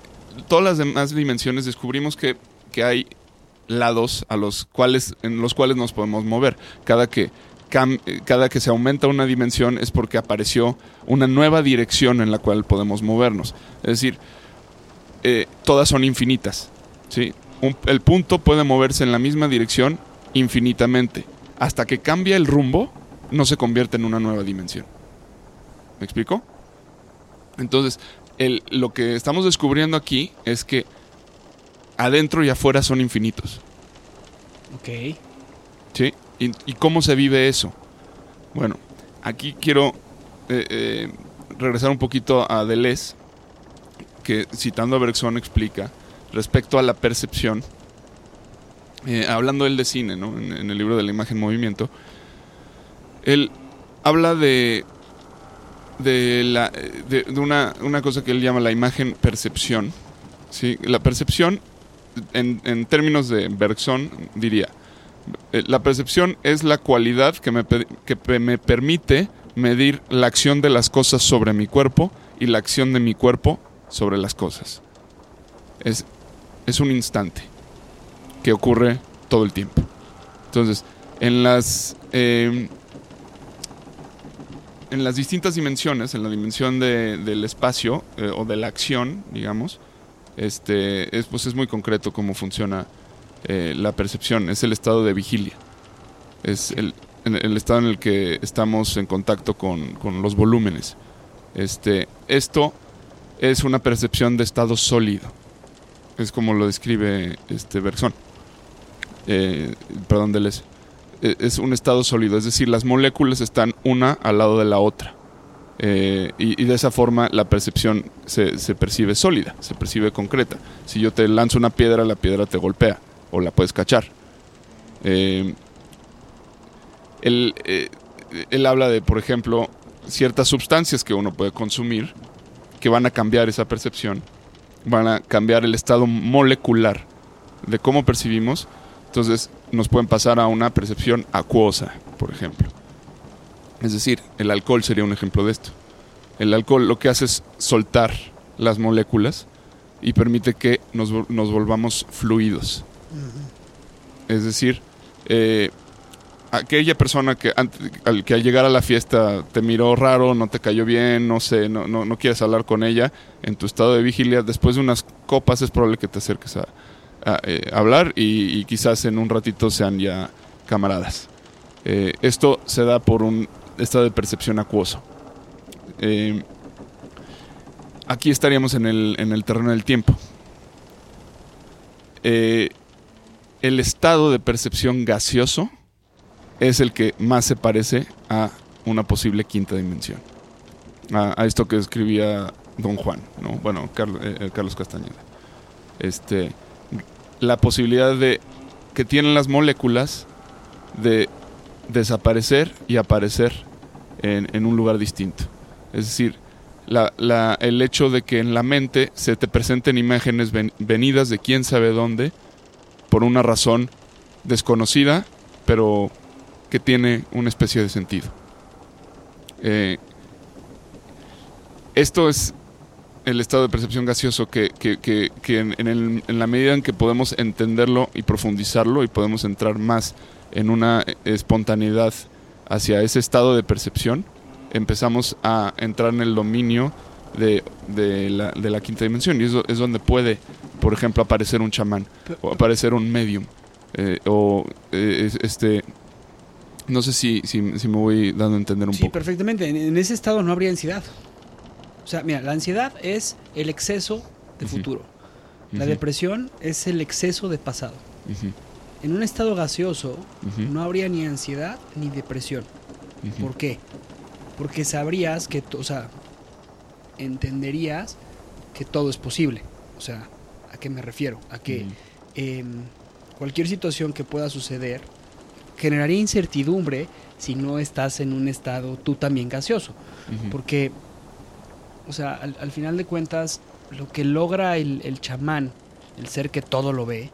todas las demás dimensiones descubrimos que, que hay lados a los cuales, en los cuales nos podemos mover. Cada que, cada que se aumenta una dimensión es porque apareció una nueva dirección en la cual podemos movernos. Es decir, eh, todas son infinitas. ¿sí? Un- el punto puede moverse en la misma dirección infinitamente. Hasta que cambia el rumbo, no se convierte en una nueva dimensión. ¿Me explico? Entonces, el- lo que estamos descubriendo aquí es que adentro y afuera son infinitos. Ok. ¿Sí? ¿Y, cómo se vive eso? Bueno, aquí quiero eh, eh, regresar un poquito a Deleuze, que citando a Bergson explica respecto a la percepción, eh, hablando él de cine, ¿no? en, el libro de la imagen en movimiento, él habla de, de, la, de, una, una cosa que él llama la imagen percepción. ¿sí? La percepción, en, en términos de Bergson, diría, la percepción es la cualidad que, me, que me permite medir la acción de las cosas sobre mi cuerpo y la acción de mi cuerpo sobre las cosas. Es, es un instante que ocurre todo el tiempo. Entonces, en las, eh, en las distintas dimensiones, en la dimensión de- del espacio eh, o de la acción, digamos, este, es, pues es muy concreto cómo funciona eh, la percepción, es el estado de vigilia. Es el, estado en el que estamos en contacto con, con los volúmenes. Este, esto es una percepción de estado sólido. Es como lo describe este Bergson. Eh, perdón, Deleuze. Eh, Es un estado sólido, es decir, las moléculas están una al lado de la otra. Eh, y, y de esa forma la percepción se, se percibe sólida, se percibe concreta. Si yo te lanzo una piedra, la piedra te golpea o la puedes cachar. Eh, él, eh, él habla de, por ejemplo, ciertas sustancias que uno puede consumir que van a cambiar esa percepción, van a cambiar el estado molecular de cómo percibimos. Entonces nos pueden pasar a una percepción acuosa, por ejemplo. Es decir, el alcohol sería un ejemplo de esto. El alcohol lo que hace es soltar las moléculas y permite que nos, nos volvamos fluidos. Es decir, eh, aquella persona que, ante- al, que al llegar a la fiesta te miró raro, no te cayó bien, no sé, no, no, no quieres hablar con ella, en tu estado de vigilia, después de unas copas es probable que te acerques a, eh, hablar y, quizás en un ratito sean ya camaradas. Eh, esto se da por un estado de percepción acuoso. Aquí estaríamos en el, en el terreno del tiempo. El estado de percepción gaseoso es el que más se parece a una posible quinta dimensión. A, esto que escribía Don Juan, ¿no? Bueno, Carlos, eh, Carlos Castañeda. Este, la posibilidad de que tienen las moléculas de desaparecer y aparecer en, un lugar distinto. Es decir, la- la- el hecho de que en la mente se te presenten imágenes ven- venidas de quién sabe dónde por una razón desconocida, pero que tiene una especie de sentido. Eh, esto es el estado de percepción gaseoso que, que- que- que en, el- en la medida en que podemos entenderlo y profundizarlo y podemos entrar más en una espontaneidad hacia ese estado de percepción, empezamos a entrar en el dominio de, de la, de la quinta dimensión y eso es donde puede, por ejemplo, aparecer un chamán o aparecer un medium eh, o eh, es- este no sé si, si, si me voy dando a entender un Sí, poco. perfectamente. En, en ese estado no habría ansiedad. O sea, mira, la ansiedad es el exceso de futuro. La depresión es el exceso de pasado. En un estado gaseoso no habría ni ansiedad ni depresión. ¿Por qué? Porque sabrías que, o sea, entenderías que todo es posible. O sea, ¿a qué me refiero? A que em, cualquier situación que pueda suceder generaría incertidumbre si no estás en un estado tú también gaseoso. Porque, o sea, al, al final de cuentas, lo que logra el, el chamán, el ser que todo lo ve,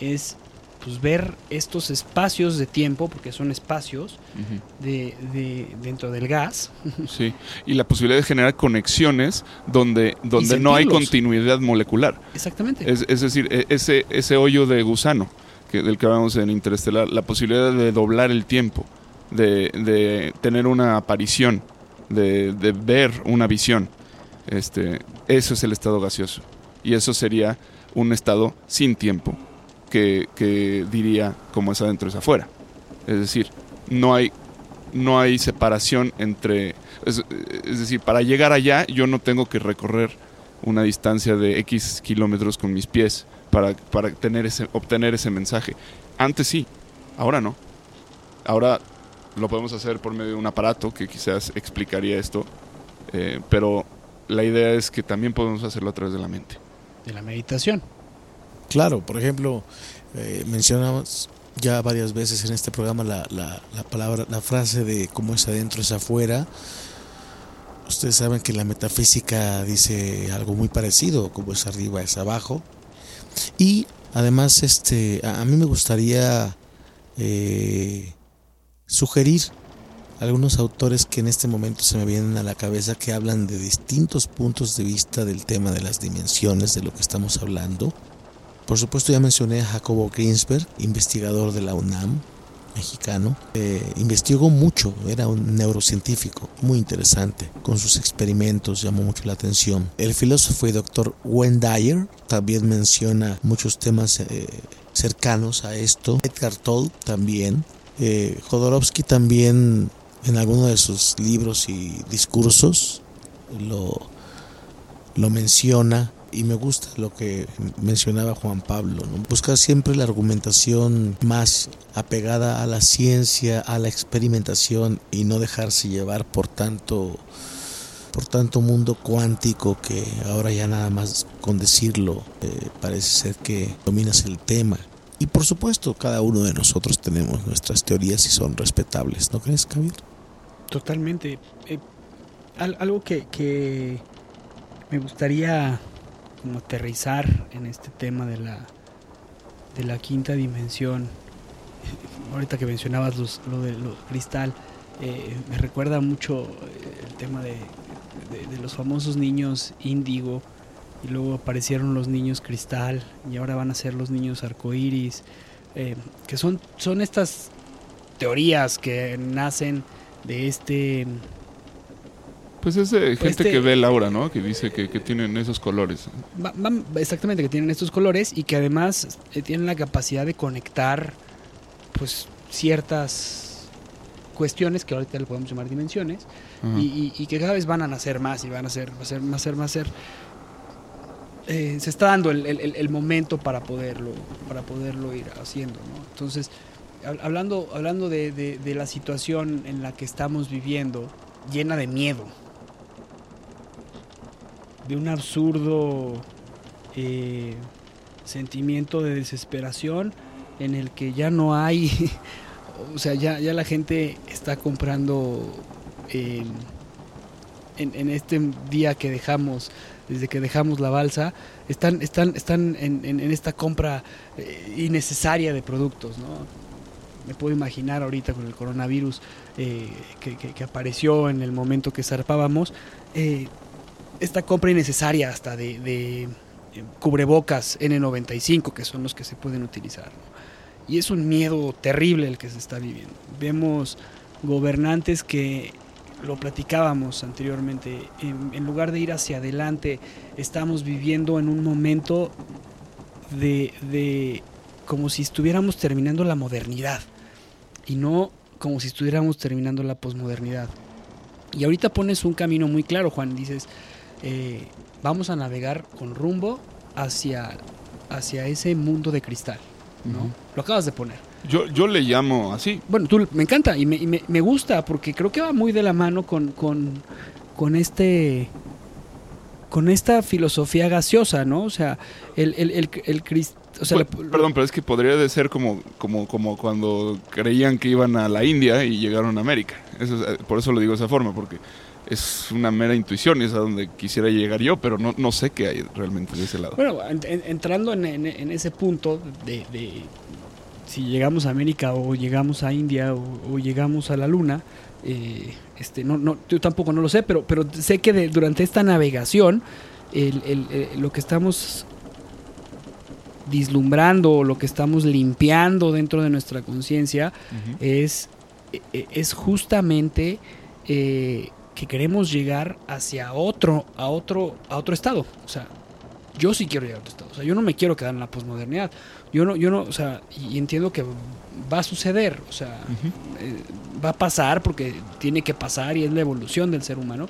es pues ver estos espacios de tiempo, porque son espacios de, de- dentro del gas, Sí, y la posibilidad de generar conexiones donde, donde no hay continuidad molecular. exactamente. Es, es decir, e- ese, ese hoyo de gusano que, del que hablamos en Interestelar, la posibilidad de doblar el tiempo, de, de tener una aparición, de, de ver una visión, este, eso es el estado gaseoso. Y eso sería un estado sin tiempo, que, que diría como es adentro es afuera. Es decir, no hay, no hay separación entre... Es, es decir, para llegar allá yo no tengo que recorrer una distancia de X kilómetros con mis pies para, para tener ese, obtener ese mensaje. Antes sí, ahora no. Ahora lo podemos hacer por medio de un aparato que quizás explicaría esto, eh, pero la idea es que también podemos hacerlo a través de la mente. de la meditación. Claro, por ejemplo, eh, mencionamos ya varias veces en este programa la, la, la palabra, la frase de cómo es adentro es afuera. Ustedes saben que la metafísica dice algo muy parecido, como es arriba es abajo. Y además, este, a, mí me gustaría eh, sugerir algunos autores que en este momento se me vienen a la cabeza que hablan de distintos puntos de vista del tema de las dimensiones de lo que estamos hablando. Por supuesto ya mencioné a Jacobo Greensberg, investigador de la UNAM, mexicano. Investigó mucho, era un neurocientífico muy interesante. Con sus experimentos llamó mucho la atención. El filósofo y doctor Wayne Dyer también menciona muchos temas eh, cercanos a esto. Edgar Toll también. Eh, Jodorowsky también en alguno de sus libros y discursos lo, lo menciona y me gusta lo que mencionaba Juan Pablo, ¿no? buscar siempre la argumentación más apegada a la ciencia, a la experimentación y no dejarse llevar por tanto por tanto mundo cuántico que ahora ya nada más con decirlo eh, parece ser que dominas el tema. Y por supuesto, cada uno de nosotros tenemos nuestras teorías y son respetables, ¿no crees, Javier? Totalmente. Eh, al- algo que, que me gustaría como aterrizar en este tema de la, de la quinta dimensión. Ahorita que mencionabas los, lo de lo cristal, eh, me recuerda mucho eh, el tema de, de- de los famosos niños índigo y luego aparecieron los niños cristal y ahora van a ser los niños arcoíris, eh, que son, son estas teorías que nacen de este Pues es de gente Este- que ve el aura, ¿no? Que dice que, que tienen esos colores. Va- van- exactamente, que tienen estos colores y que además eh, tienen la capacidad de conectar pues ciertas cuestiones que ahorita le podemos llamar dimensiones y, y- y que cada vez van a nacer más y van a ser, va a ser, va a ser, va a ser. eh, se está dando el, el- el- el momento para poderlo, para poderlo ir haciendo, ¿no? Entonces, hab- hablando, hablando de, de- de la situación en la que estamos viviendo, llena de miedo, de un absurdo eh, sentimiento de desesperación en el que ya no hay, o sea, ya, ya la gente está comprando eh, en, en este día que dejamos, desde que dejamos la balsa, están, están, están en, en- esta compra eh, innecesaria de productos, ¿no? Me puedo imaginar ahorita con el coronavirus que, que- que apareció en el momento que zarpábamos, esta compra innecesaria hasta de, eh, cubrebocas N95, que son los que se pueden utilizar. Y es un miedo terrible el que se está viviendo. Vemos gobernantes que lo platicábamos anteriormente, en, en lugar de ir hacia adelante, estamos viviendo en un momento de, de como si estuviéramos terminando la modernidad y no como si estuviéramos terminando la posmodernidad. Y ahorita pones un camino muy claro, Juan, dices, eh, vamos a navegar con rumbo hacia, hacia ese mundo de cristal, ¿no? Ujú. Lo acabas de poner. Yo, yo le llamo así. Bueno, tú, me encanta y, me, y me- me gusta porque creo que va muy de la mano con, con, con este con esta filosofía gaseosa, ¿no? O sea, el, el, el, el cris- o sea, Pues, la- perdón, pero es que podría de ser como, como, como cuando creían que iban a la India y llegaron a América. Eso es- eh, por eso lo digo de esa forma, porque es una mera intuición y es a donde quisiera llegar yo, pero no, no sé qué hay realmente de ese lado. Bueno, entrando en, ese punto de, si llegamos a América o llegamos a India o, llegamos a la Luna, eh, este, no, no, yo tampoco no lo sé, pero, pero sé que durante esta navegación lo que estamos vislumbrando, lo que estamos limpiando dentro de nuestra conciencia es, e, e, es justamente eh, que queremos llegar hacia otro, a otro, a otro estado. O sea, yo sí quiero llegar a otro estado. O sea, yo no me quiero quedar en la posmodernidad. Yo no, yo no, o sea, y entiendo que va a suceder, o sea, eh, va a pasar porque tiene que pasar y es la evolución del ser humano.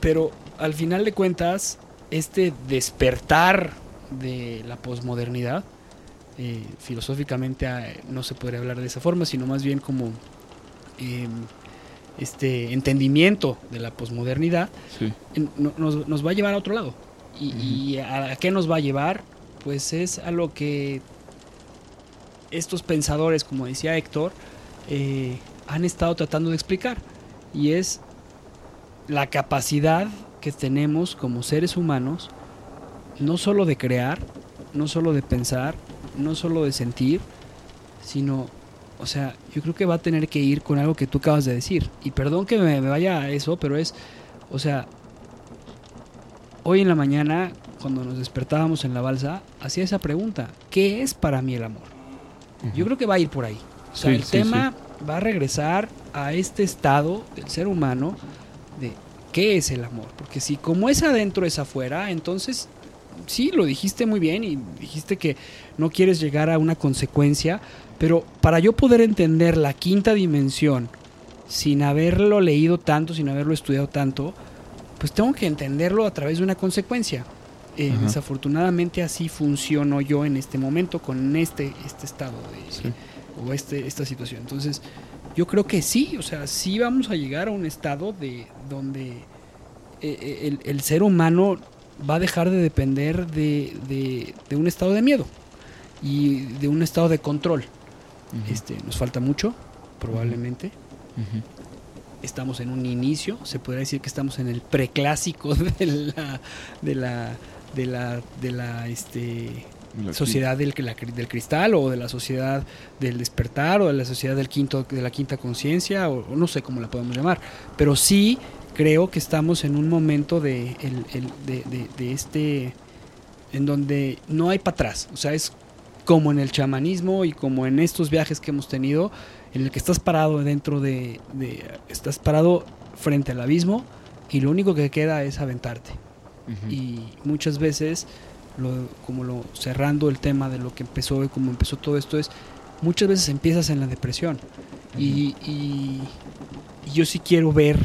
Pero al final de cuentas, este despertar de la posmodernidad, eh, filosóficamente ah, no se podría hablar de esa forma, sino más bien como em, este entendimiento de la posmodernidad, nos, va a llevar a otro lado. Y, a, qué nos va a llevar? Pues es a lo que estos pensadores, como decía Héctor, eh, han estado tratando de explicar. Y es la capacidad que tenemos como seres humanos, no solo de crear, no solo de pensar, no solo de sentir, sino o sea, yo creo que va a tener que ir con algo que tú acabas de decir. Y perdón que me, vaya a eso, pero es, o sea, hoy en la mañana, cuando nos despertábamos en la balsa, hacía esa pregunta, ¿qué es para mí el amor? Yo creo que va a ir por ahí. O sea, el tema va a regresar a este estado del ser humano de qué es el amor. Porque si como es adentro es afuera, entonces sí, lo dijiste muy bien y dijiste que no quieres llegar a una consecuencia, pero para yo poder entender la quinta dimensión sin haberlo leído tanto, sin haberlo estudiado tanto, pues tengo que entenderlo a través de una consecuencia. Eh, desafortunadamente así funciono yo en este momento con este, este estado de, o este, esta situación. Entonces, yo creo que sí, o sea, sí vamos a llegar a un estado de donde eh, eh, el, el, ser humano va a dejar de depender de, de un estado de miedo y de un estado de control este, nos falta mucho, probablemente. Estamos en un inicio, se podría decir que estamos en el preclásico de la, de la, de la, de la, este, sociedad del, del cristal o de la sociedad del despertar o de la sociedad del quinto, de la quinta conciencia o, no sé cómo la podemos llamar. Pero sí creo que estamos en un momento de, de, de este en donde no hay para atrás. O sea, es como en el chamanismo y como en estos viajes que hemos tenido, en el que estás parado dentro de, estás parado frente al abismo y lo único que queda es aventarte. Y muchas veces, como lo cerrando el tema de lo que empezó y cómo empezó todo esto es, muchas veces empiezas en la depresión. y, y yo sí quiero ver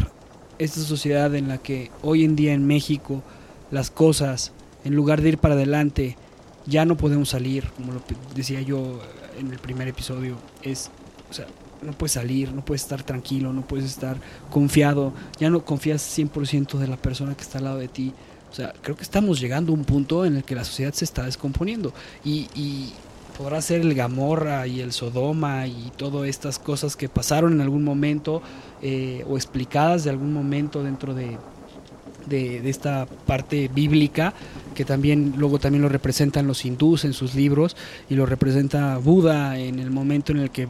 esta sociedad en la que hoy en día en México las cosas, en lugar de ir para adelante, ya no podemos salir, como lo decía yo en el primer episodio, es, o sea, no puedes salir, no puedes estar tranquilo, no puedes estar confiado, ya no confías 100% de la persona que está al lado de ti. O sea, creo que estamos llegando a un punto en el que la sociedad se está descomponiendo y, y podrá ser el Gamorra y el Sodoma y todas estas cosas que pasaron en algún momento eh, o explicadas de algún momento dentro de, de, esta parte bíblica que también luego también lo representan los hindús en sus libros y lo representa Buda en el momento en el que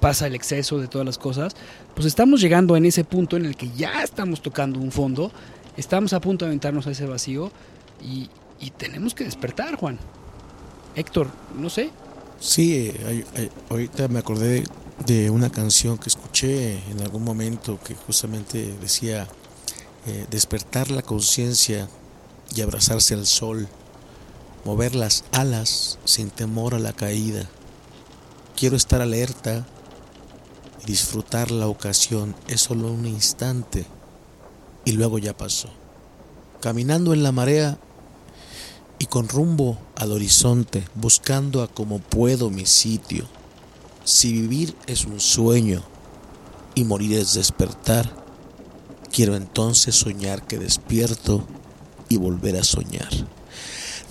pasa el exceso de todas las cosas, pues estamos llegando en ese punto en el que ya estamos tocando un fondo, estamos a punto de aventarnos a ese vacío y, tenemos que despertar, Juan. Héctor, no sé. Sí, ahorita me acordé de una canción que escuché en algún momento que justamente decía eh, despertar la conciencia y abrazarse al sol, mover las alas sin temor a la caída. Quiero estar alerta y disfrutar la ocasión. Es solo un instante y luego ya pasó. Caminando en la marea y con rumbo al horizonte, buscando a como puedo mi sitio. Si vivir es un sueño y morir es despertar, Quiero entonces soñar que despierto y volver a soñar.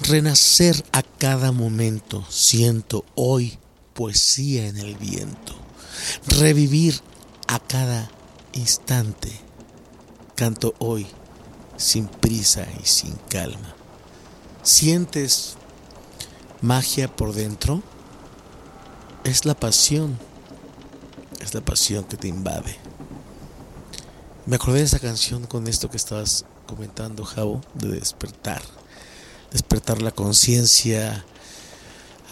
Renacer a cada momento, siento hoy poesía en el viento. Revivir a cada instante canto hoy sin prisa y sin calma. ¿Sientes magia por dentro? Es la pasión, es la pasión que te invade. Me acordé de esa canción con esto que estabas comentando, Javo, de despertar, despertar la conciencia.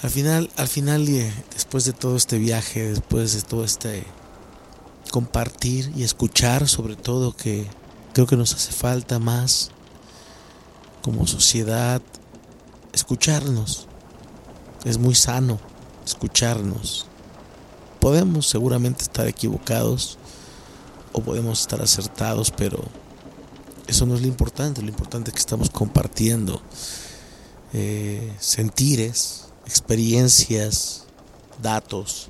Al final, al final, después de todo este viaje, después de todo este compartir y escuchar, sobre todo que creo que nos hace falta más como sociedad escucharnos. Es muy sano escucharnos. Podemos seguramente estar equivocados o podemos estar acertados, pero eso no es lo importante. Lo importante es que estamos compartiendo eh, sentires, experiencias, datos.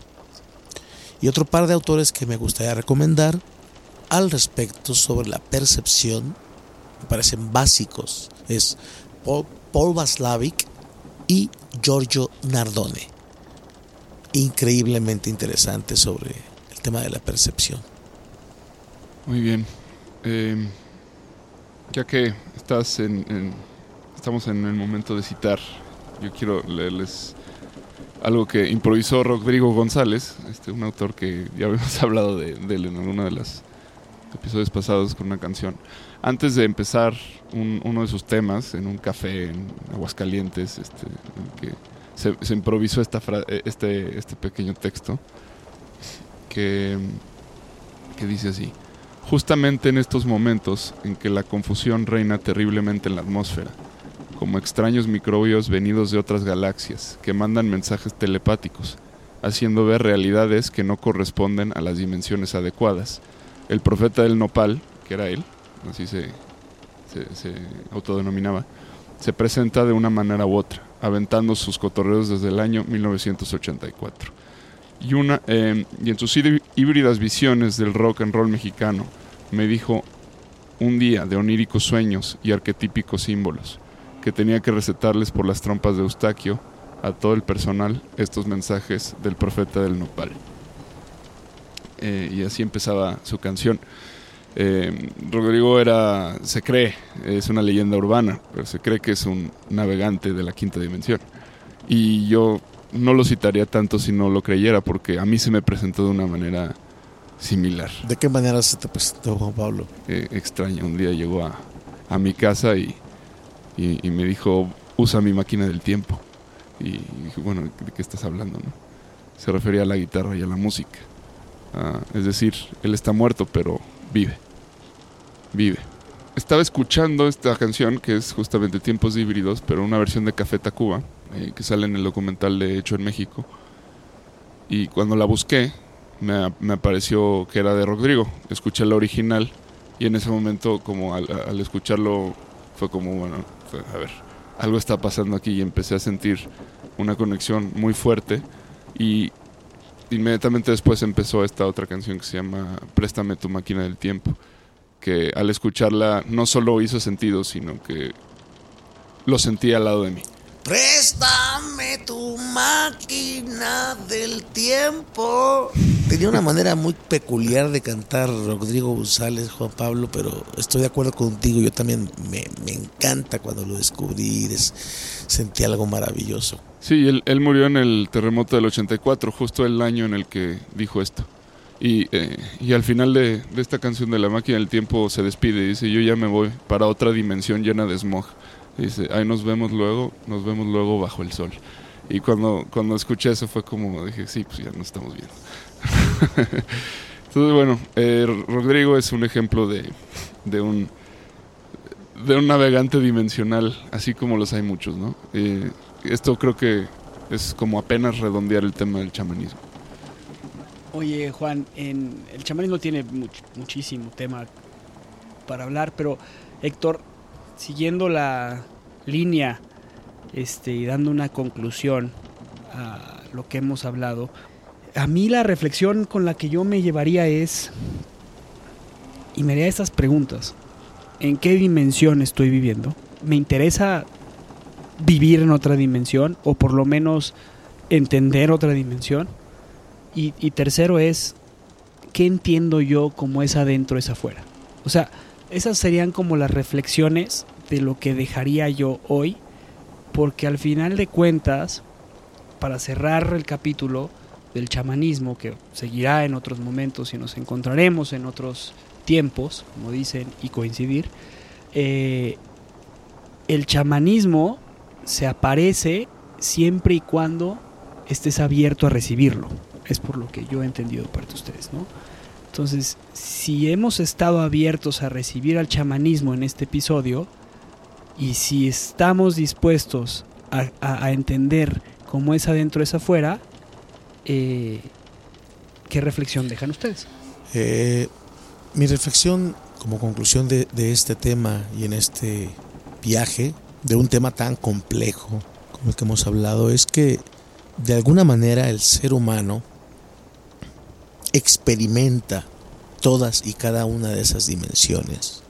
Y otro par de autores que me gustaría recomendar al respecto sobre la percepción, me parecen básicos, es Paul, Paul Vaslavic y Giorgio Nardone. Increíblemente interesante sobre el tema de la percepción. Muy bien. Eh, ya que estás en, estamos en el momento de citar, yo quiero leerles algo que improvisó Rodrigo González, este, un autor que ya habíamos hablado de, él en uno de los episodios pasados con una canción. Antes de empezar uno de sus temas en un café en Aguascalientes, este, que se, improvisó esta este, este pequeño texto que, que dice así. Justamente en estos momentos en que la confusión reina terriblemente en la atmósfera, como extraños microbios venidos de otras galaxias que mandan mensajes telepáticos, haciendo ver realidades que no corresponden a las dimensiones adecuadas. El profeta del nopal, que era él, así se, se, autodenominaba, se presenta de una manera u otra, aventando sus cotorreos desde el año 1984 em, y en sus híbridas visiones del rock and roll mexicano, me dijo un día de oníricos sueños y arquetípicos símbolos, que tenía que recetarles por las trompas de Eustaquio a todo el personal estos mensajes del profeta del nopal. Eh, y así empezaba su canción. Em, Rodrigo era, se cree, es una leyenda urbana, pero se cree que es un navegante de la quinta dimensión. Y yo no lo citaría tanto si no lo creyera, porque a mí se me presentó de una manera similar. ¿De qué manera se te presentó Juan Pablo? Eh, extraña, un día llegó a, a mi casa y, y, me dijo, usa mi máquina del tiempo. Y dije, bueno, ¿de qué estás hablando? No? Se refería a la guitarra y a la música. Ah, es decir, él está muerto, pero vive. Vive. Estaba escuchando esta canción, que es justamente Tiempos Híbridos, pero una versión de Café Tacuba eh, que sale en el documental de Hecho en México. Y cuando la busqué, me, me, apareció que era de Rodrigo. Escuché la original y en ese momento, como al, escucharlo, fue como, bueno, a ver, algo está pasando aquí y empecé a sentir una conexión muy fuerte. Y inmediatamente después empezó esta otra canción que se llama Préstame tu máquina del tiempo, que al escucharla no solo hizo sentido, sino que lo sentí al lado de mí. Préstame tu máquina del tiempo. Tenía una manera muy peculiar de cantar Rodrigo González, Juan Pablo, pero estoy de acuerdo contigo. Yo también me, encanta cuando lo descubrí. sentí algo maravilloso. Sí, él, murió en el terremoto del 84, justo el año en el que dijo esto. Y, eh, y al final de, de, esta canción de La máquina del tiempo se despide y dice, yo ya me voy para otra dimensión llena de smog. Dice, ahí nos vemos luego, nos vemos luego bajo el sol. Y cuando, cuando escuché eso fue como, dije, sí, pues ya nos estamos viendo. Entonces, bueno, eh, Rodrigo es un ejemplo de, de, un, de un navegante dimensional, así como los hay muchos, ¿no? Eh, esto creo que es como apenas redondear el tema del chamanismo. Oye, Juan, el chamanismo tiene muchísimo tema para hablar, pero Héctor, siguiendo la línea este, y dando una conclusión a lo que hemos hablado, a mí la reflexión con la que yo me llevaría es, y me haría estas preguntas, ¿en qué dimensión estoy viviendo? ¿Me interesa vivir en otra dimensión o por lo menos entender otra dimensión? Y, tercero es, ¿qué entiendo yo como es adentro, es afuera? O sea, esas serían como las reflexiones de lo que dejaría yo hoy, porque al final de cuentas, para cerrar el capítulo del chamanismo, que seguirá en otros momentos y nos encontraremos en otros tiempos, como dicen, y coincidir, eh, el chamanismo se aparece siempre y cuando estés abierto a recibirlo. Es por lo que yo he entendido parte de ustedes, ¿no? Entonces, si hemos estado abiertos a recibir al chamanismo en este episodio, y si estamos dispuestos a, entender cómo es adentro es afuera, eh, ¿qué reflexión dejan ustedes? Eh, mi reflexión como conclusión de, de este tema y en este viaje de un tema tan complejo como el que hemos hablado es que de alguna manera el ser humano experimenta todas y cada una de esas dimensiones.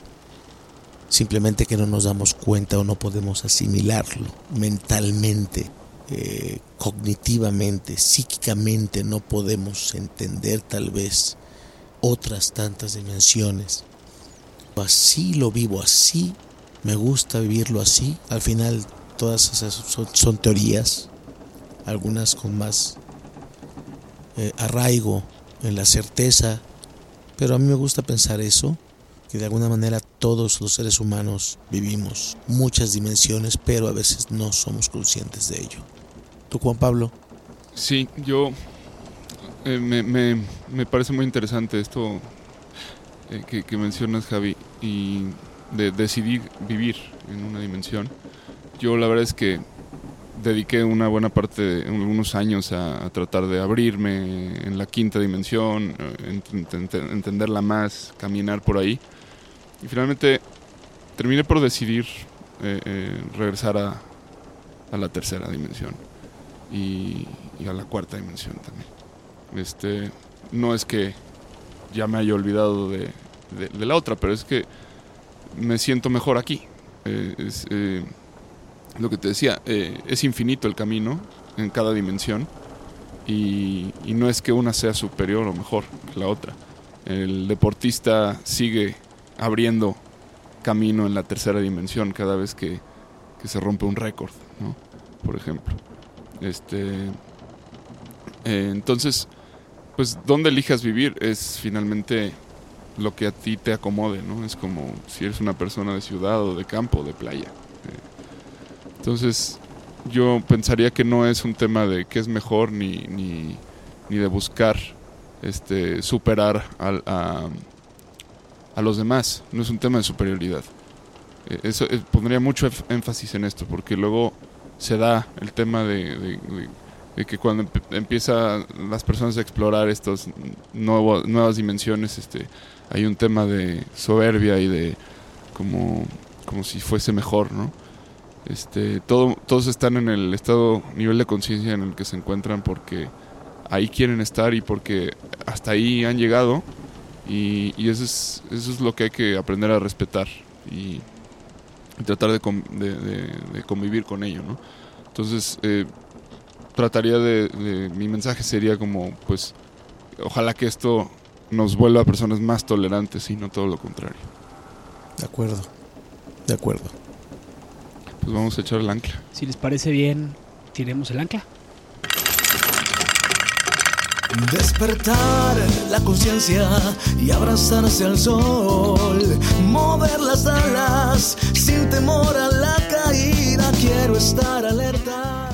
Simplemente que no nos damos cuenta o no podemos asimilarlo mentalmente, eh, cognitivamente, psíquicamente, no podemos entender tal vez otras tantas dimensiones. Así lo vivo, así me gusta vivirlo así. Al final todas esas son, teorías, algunas con más eh, arraigo en la certeza, pero a mí me gusta pensar eso, que de alguna manera todos los seres humanos vivimos muchas dimensiones, pero a veces no somos conscientes de ello. ¿Tú, Juan Pablo? Sí, yo eh, me, parece muy interesante esto eh, que, mencionas, Javi, y de decidir vivir en una dimensión. Yo la verdad es que dediqué una buena parte de unos años a, tratar de abrirme en la quinta dimensión, eh, entenderla más, caminar por ahí. Y finalmente terminé por decidir eh, eh, regresar a, la tercera dimensión y, a la cuarta dimensión también. Este, no es que ya me haya olvidado de, la otra, pero es que me siento mejor aquí. es, lo que te decía, eh, es infinito el camino en cada dimensión y, no es que una sea superior o mejor que la otra. El deportista sigue abriendo camino en la tercera dimensión cada vez que, se rompe un récord, ¿no? por ejemplo. Este, eh, entonces, pues donde elijas vivir es finalmente lo que a ti te acomode, ¿no? Es como si eres una persona de ciudad o de campo o de playa. Entonces, yo pensaría que no es un tema de qué es mejor ni, ni, de buscar este, superar a, a, los demás. No es un tema de superioridad. Eh, eso eh, pondría mucho énfasis en esto, porque luego se da el tema de, que cuando empiezan las personas a explorar estas nuevas dimensiones, este, hay un tema de soberbia y de como, como si fuese mejor, ¿no? Este, todo, todos están en el estado, nivel de conciencia en el que se encuentran porque ahí quieren estar y porque hasta ahí han llegado y, eso, es, eso es lo que hay que aprender a respetar y, tratar de, convivir con ello, ¿no? Entonces, eh, trataría de, mi mensaje sería como, pues, ojalá que esto nos vuelva a personas más tolerantes y no todo lo contrario. De acuerdo, de acuerdo. Pues vamos a echar el ancla. Si les parece bien, tiremos el ancla. Despertar la conciencia y abrazarse al sol. Mover las alas sin temor a la caída. Quiero estar alerta.